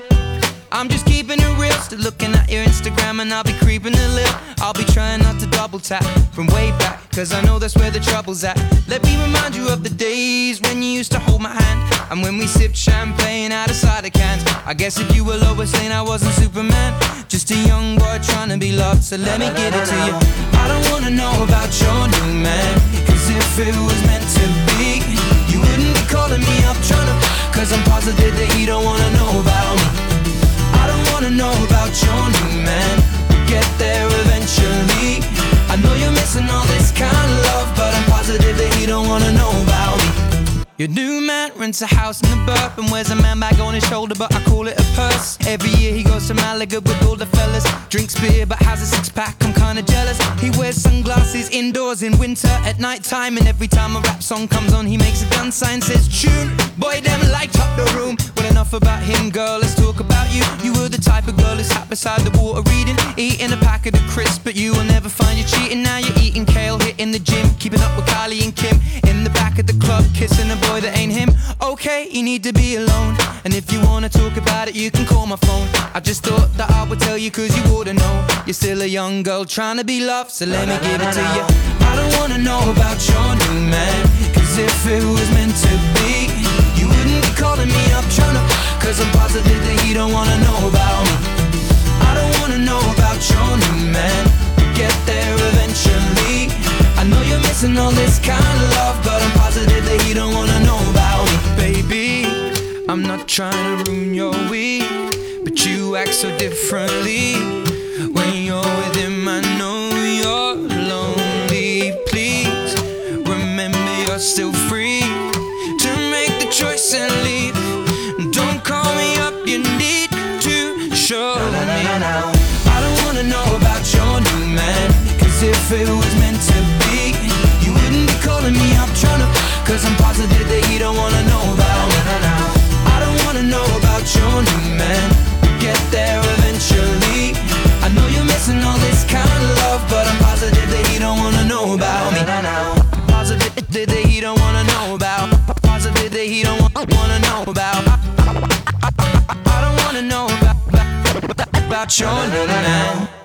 I'm just keeping it real, still looking at your Instagram and I'll be creeping a little. I'll be trying not to double tap from way back, cause I know that's where the trouble's at. Let me remind you of the days when you used to hold my hand and when we sipped champagne out of cider cans. I guess if you were Lois Lane, I wasn't Superman. Just a young boy trying to be loved, so let me get it to you. I don't wanna know about your new man, cause if it was meant to be, you wouldn't be calling me up trying to, cause I'm positive that you don't wanna know about me. Wanna know about your new man. We'll get there eventually. I know you're missing all this kind of love, but I'm positive that you don't wanna know about me. Your new man rents a house in the burp and wears a man bag on his shoulder, but I call it a purse. Every year he goes to Malaga with all the fellas, drinks beer but has a six pack. I'm kinda jealous. He wears sunglasses indoors in winter at night time, and every time a rap song comes on, he makes a gun sign says tune. Boy, them light up the room. Well, enough about him, girl. Let's talk about you. You were the type of girl who sat beside the water reading, eating a packet of crisps, but you will never find you cheating. Now you're eating kale, hitting the gym, keeping up with Kylie and Kim in the back of the club, kissing a boy that ain't him. Okay, you need to be alone, and if you wanna talk about it, you can call my phone. I just thought that I would tell you, cause you wouldn't know. You're still a young girl trying to be loved, so let me give it to you. I don't wanna know about your new man, cause if it was meant to be, you wouldn't be calling me up trying to, cause I'm positive that you don't wanna know about me. I don't wanna know about your new man. We'll get there eventually. I know you're missing all this kind of love, but I'm positive that you don't wanna know about. I'm not trying to ruin your week, but you act so differently new man, we'll get there eventually. I know you're missing all this kind of love, but I'm positive that you don't wanna know about me. Positive that he don't wanna know about. Positive that he don't wanna know about. I don't wanna know about, about, about your new man.